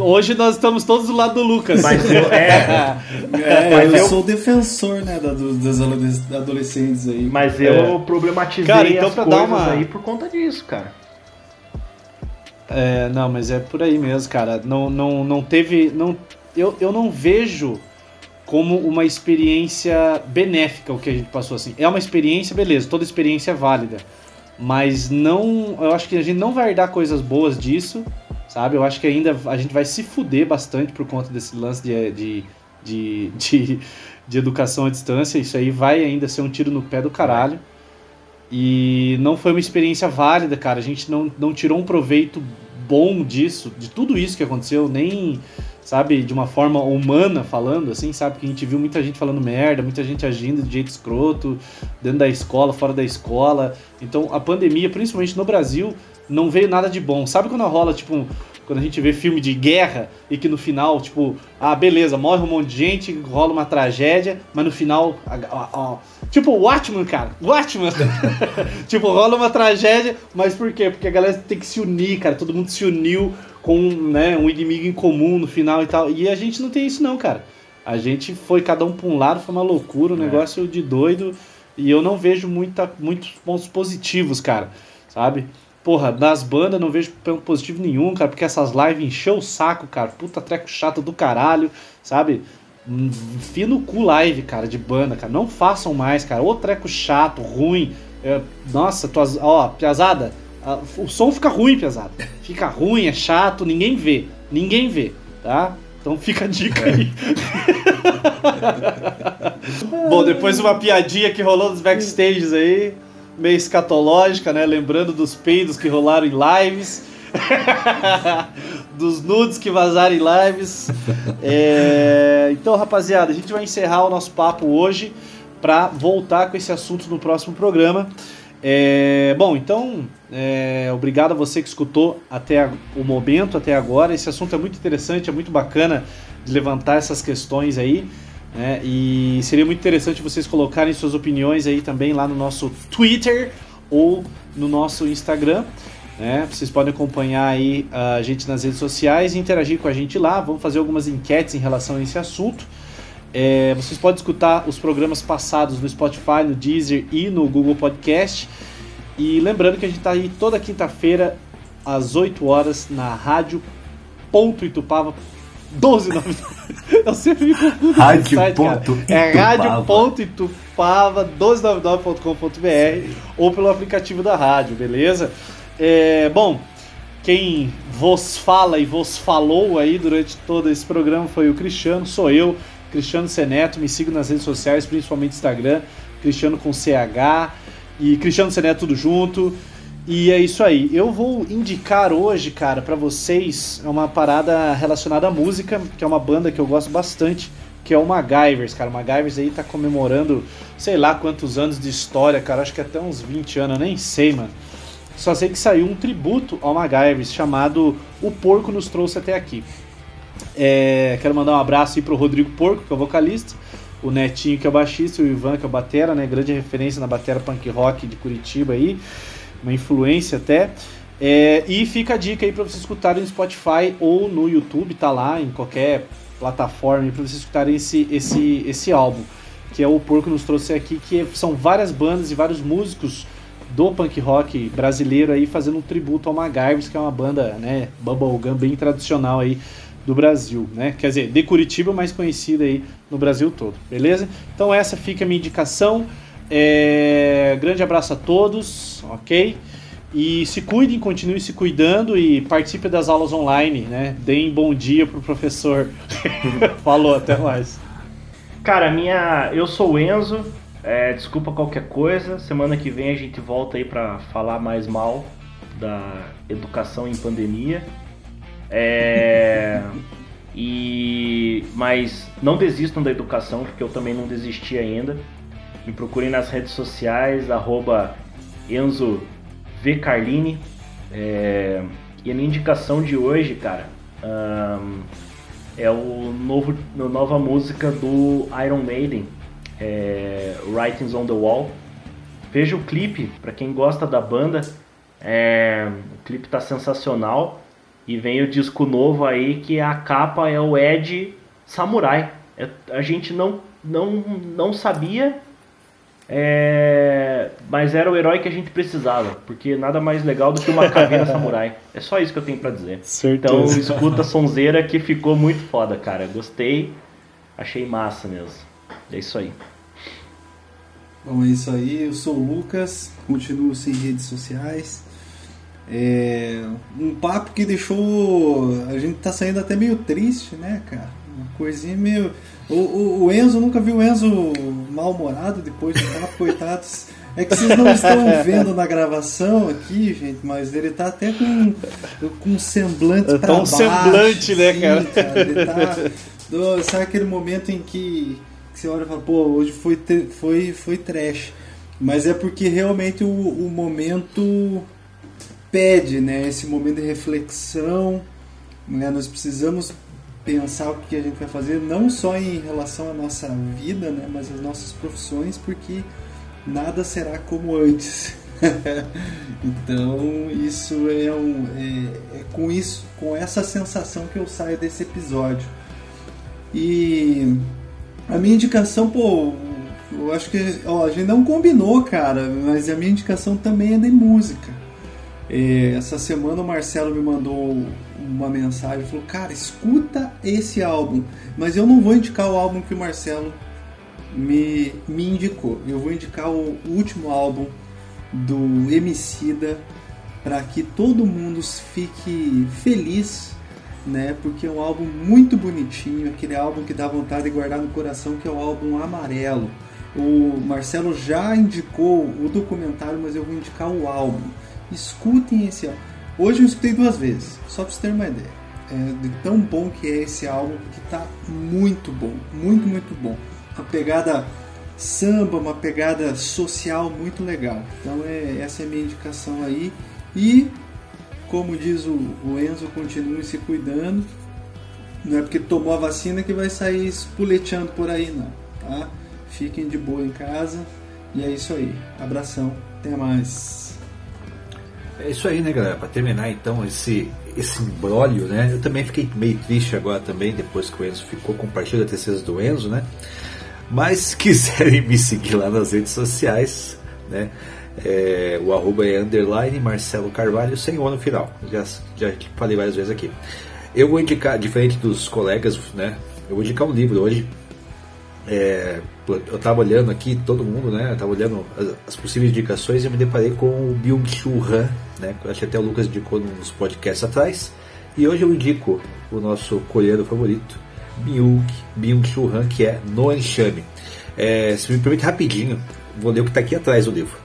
Hoje nós estamos todos do lado do Lucas. Mas eu. É. (laughs) É, Mas eu, eu- sou defensor, né, da- do- das ado- adolescentes aí. Mas eu problematizei Cara, então as coisas uma- aí por conta disso, cara. É, não, mas é por aí mesmo, cara. Não, não, não teve. Não, eu, eu não vejo como uma experiência benéfica o que a gente passou assim. É uma experiência, beleza, toda experiência é válida. Mas não. Eu acho que a gente não vai herdar coisas boas disso, sabe? Eu acho que ainda a gente vai se fuder bastante por conta desse lance de, de, de, de, de educação à distância. Isso aí vai ainda ser um tiro no pé do caralho. E não foi uma experiência válida, cara. A gente não, não tirou um proveito bom disso, de tudo isso que aconteceu, nem, sabe, de uma forma humana falando, assim, sabe? Que a gente viu muita gente falando merda, muita gente agindo de jeito escroto, dentro da escola, fora da escola. Então a pandemia, principalmente no Brasil, não veio nada de bom. Sabe quando rola, tipo, quando a gente vê filme de guerra e que no final, tipo, ah, beleza, morre um monte de gente, rola uma tragédia, mas no final, a- a- tipo, Watchman, cara, Watchman. (laughs) tipo, rola uma tragédia, mas por quê? Porque a galera tem que se unir, cara, todo mundo se uniu com né, um inimigo em comum no final e tal. E a gente não tem isso não, cara. A gente foi cada um pra um lado, foi uma loucura, um É. negócio de doido. E eu não vejo muita, muitos pontos positivos, cara, sabe? Porra, nas bandas não vejo ponto positivo nenhum, cara, porque essas lives encheu o saco, cara. Puta treco chato do caralho, sabe? Hum, Enfia no cu live, cara, de banda, cara. Não façam mais, cara. Ô treco chato, ruim. É, nossa, tuas. Ó, Piazada, o som fica ruim, Piazada. Fica ruim, é chato, ninguém vê. Ninguém vê, tá? Então fica a dica aí. (laughs) Bom, depois de uma piadinha que rolou nos backstages aí, meio escatológica, né? Lembrando dos peidos que rolaram em lives. (laughs) dos nudes que vazaram em lives. É, Então, rapaziada, a gente vai encerrar o nosso papo hoje para voltar com esse assunto no próximo programa. É, Bom, então, é, obrigado a você que escutou até o momento, até agora. Esse assunto é muito interessante, é muito bacana de levantar essas questões aí. né? E seria muito interessante vocês colocarem suas opiniões aí também lá no nosso Twitter ou no nosso Instagram. né? Vocês podem acompanhar aí a gente nas redes sociais e interagir com a gente lá. Vamos fazer algumas enquetes em relação a esse assunto. É, vocês podem escutar os programas passados no Spotify, no Deezer e no Google Podcast. E lembrando que a gente está aí toda quinta-feira às 8 horas na rádio ponto Itupava 1299. (laughs) Eu sempre me confundo com Rádio esse site, cara. ponto É rádio ponto Itupava 1299.com.br ou pelo aplicativo da rádio, beleza? É, bom, quem vos fala e vos falou aí durante todo esse programa foi o Cristiano, sou eu, Cristiano Seneto, me siga nas redes sociais, principalmente Instagram, Cristiano com CH e Cristiano Seneto tudo junto. E é isso aí. Eu vou indicar hoje, cara, pra vocês uma parada relacionada à música, que é uma banda que eu gosto bastante, que é o MacGyvers, cara. O MacGyvers aí tá comemorando, sei lá quantos anos de história, cara. Acho que até uns 20 anos, eu nem sei, mano. Só sei que saiu um tributo ao MacGyvers chamado O Porco Nos Trouxe Até Aqui. É, quero mandar um abraço aí pro Rodrigo Porco, que é o vocalista, o Netinho, que é o baixista, e o Ivan, que é o batera, né? Grande referência na batera punk rock de Curitiba aí, uma influência até. É, e fica a dica aí para vocês escutarem no Spotify ou no YouTube, tá lá em qualquer plataforma para vocês escutarem esse, esse, esse álbum, que é o Porco Nos Trouxe Aqui, que são várias bandas e vários músicos do punk rock brasileiro aí fazendo um tributo ao MacGyvers, que é uma banda, né, bubblegum bem tradicional aí do Brasil, né? Quer dizer, de Curitiba, mais conhecida aí no Brasil todo, beleza? Então essa fica a minha indicação. É, Grande abraço a todos, ok? E se cuidem, continuem se cuidando e participe das aulas online, né? Deem bom dia pro professor. (laughs) Falou, até mais. Cara, minha. Eu sou o Enzo. É, desculpa qualquer coisa. Semana que vem a gente volta aí para falar mais mal da educação em pandemia. É, (laughs) mas não desistam da educação, porque eu também não desisti ainda. Me procurem nas redes sociais, arroba Enzo V. Carlini. É, e a minha indicação de hoje, cara, um, é o novo, a nova música do Iron Maiden, é, Writings on the Wall. Veja o clipe, para quem gosta da banda, é, o clipe tá sensacional. E vem o disco novo aí que a capa é o Ed Samurai. É, a gente não, não, não sabia, é, mas era o herói que a gente precisava, porque nada mais legal do que uma caveira (laughs) samurai. É só isso que eu tenho para dizer. Certeza. Então escuta a sonzeira que ficou muito foda, cara. Gostei, achei massa mesmo. É isso aí. Bom, é isso aí. Eu sou o Lucas, continuo sem redes sociais. É um papo que deixou. A gente tá saindo até meio triste, né, cara? Uma coisinha meio. O, o, o Enzo nunca viu o Enzo mal-humorado depois do papo, coitados. É que vocês não estão vendo na gravação aqui, gente, mas ele tá até com, com um semblante tá pra um baixo. semblante, né, assim, cara? Ele tá. do- sabe aquele momento em que, que você olha e fala, pô, hoje foi, foi, foi trash. Mas é porque realmente o, o momento pede, né? Esse momento de reflexão, né? Nós precisamos pensar o que a gente vai fazer, não só em relação à nossa vida, né? Mas às nossas profissões, porque nada será como antes. (laughs) então isso é, um, é, é com isso, com essa sensação que eu saio desse episódio. E a minha indicação, pô, eu acho que ó, a gente não combinou, cara, mas a minha indicação também é de música. É, essa semana o Marcelo me mandou uma mensagem, falou, cara, escuta esse álbum, mas eu não vou indicar o álbum que o Marcelo me, me indicou. Eu vou indicar o último álbum do Emicida para que todo mundo fique feliz, né? Porque é um álbum muito bonitinho, aquele álbum que dá vontade de guardar no coração, que é o álbum Amarelo. O Marcelo já indicou o documentário, mas eu vou indicar o álbum. Escutem esse álbum. Hoje eu escutei duas vezes, só para vocês terem uma ideia. É, de tão bom que é esse álbum, que tá muito bom, muito, muito bom. Uma pegada samba, uma pegada social muito legal. Então é, essa é a minha indicação aí. E como diz o, o Enzo, continue se cuidando. Não é porque tomou a vacina que vai sair espuleteando por aí, não. Tá? Fiquem de boa em casa. E é isso aí. Abração. Até mais. É isso aí, né, galera? Pra terminar então esse, esse imbróglio, né? Eu também fiquei meio triste agora também, depois que o Enzo ficou. Compartilha a tristeza do Enzo, né? Mas se quiserem (laughs) me seguir lá nas redes sociais, né? É, o arroba é underline Marcelo Carvalho sem o no final. Já, já falei várias vezes aqui. Eu vou indicar, diferente dos colegas, né? Eu vou indicar um livro hoje. É, eu tava olhando aqui, todo mundo, né? Eu tava olhando as, as possíveis indicações e me deparei com o Byung-Chul Han, né? Eu acho que até o Lucas indicou nos podcasts atrás. E hoje eu indico o nosso coreano favorito, Byung, Byung-Chul Han, que é No Enxame. É, se me permite rapidinho, vou ler o que está aqui atrás do livro.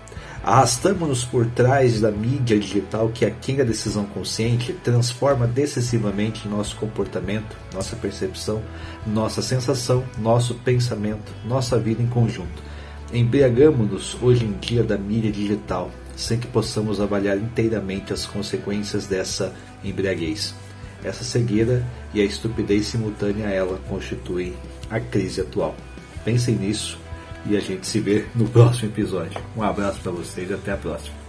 Arrastamos-nos por trás da mídia digital que aquém da decisão consciente transforma decisivamente nosso comportamento, nossa percepção, nossa sensação, nosso pensamento, nossa vida em conjunto. Embriagamos-nos hoje em dia da mídia digital, sem que possamos avaliar inteiramente as consequências dessa embriaguez. Essa cegueira e a estupidez simultânea a ela constituem a crise atual. Pensem nisso e a gente se vê no próximo episódio. Um abraço para vocês e até a próxima.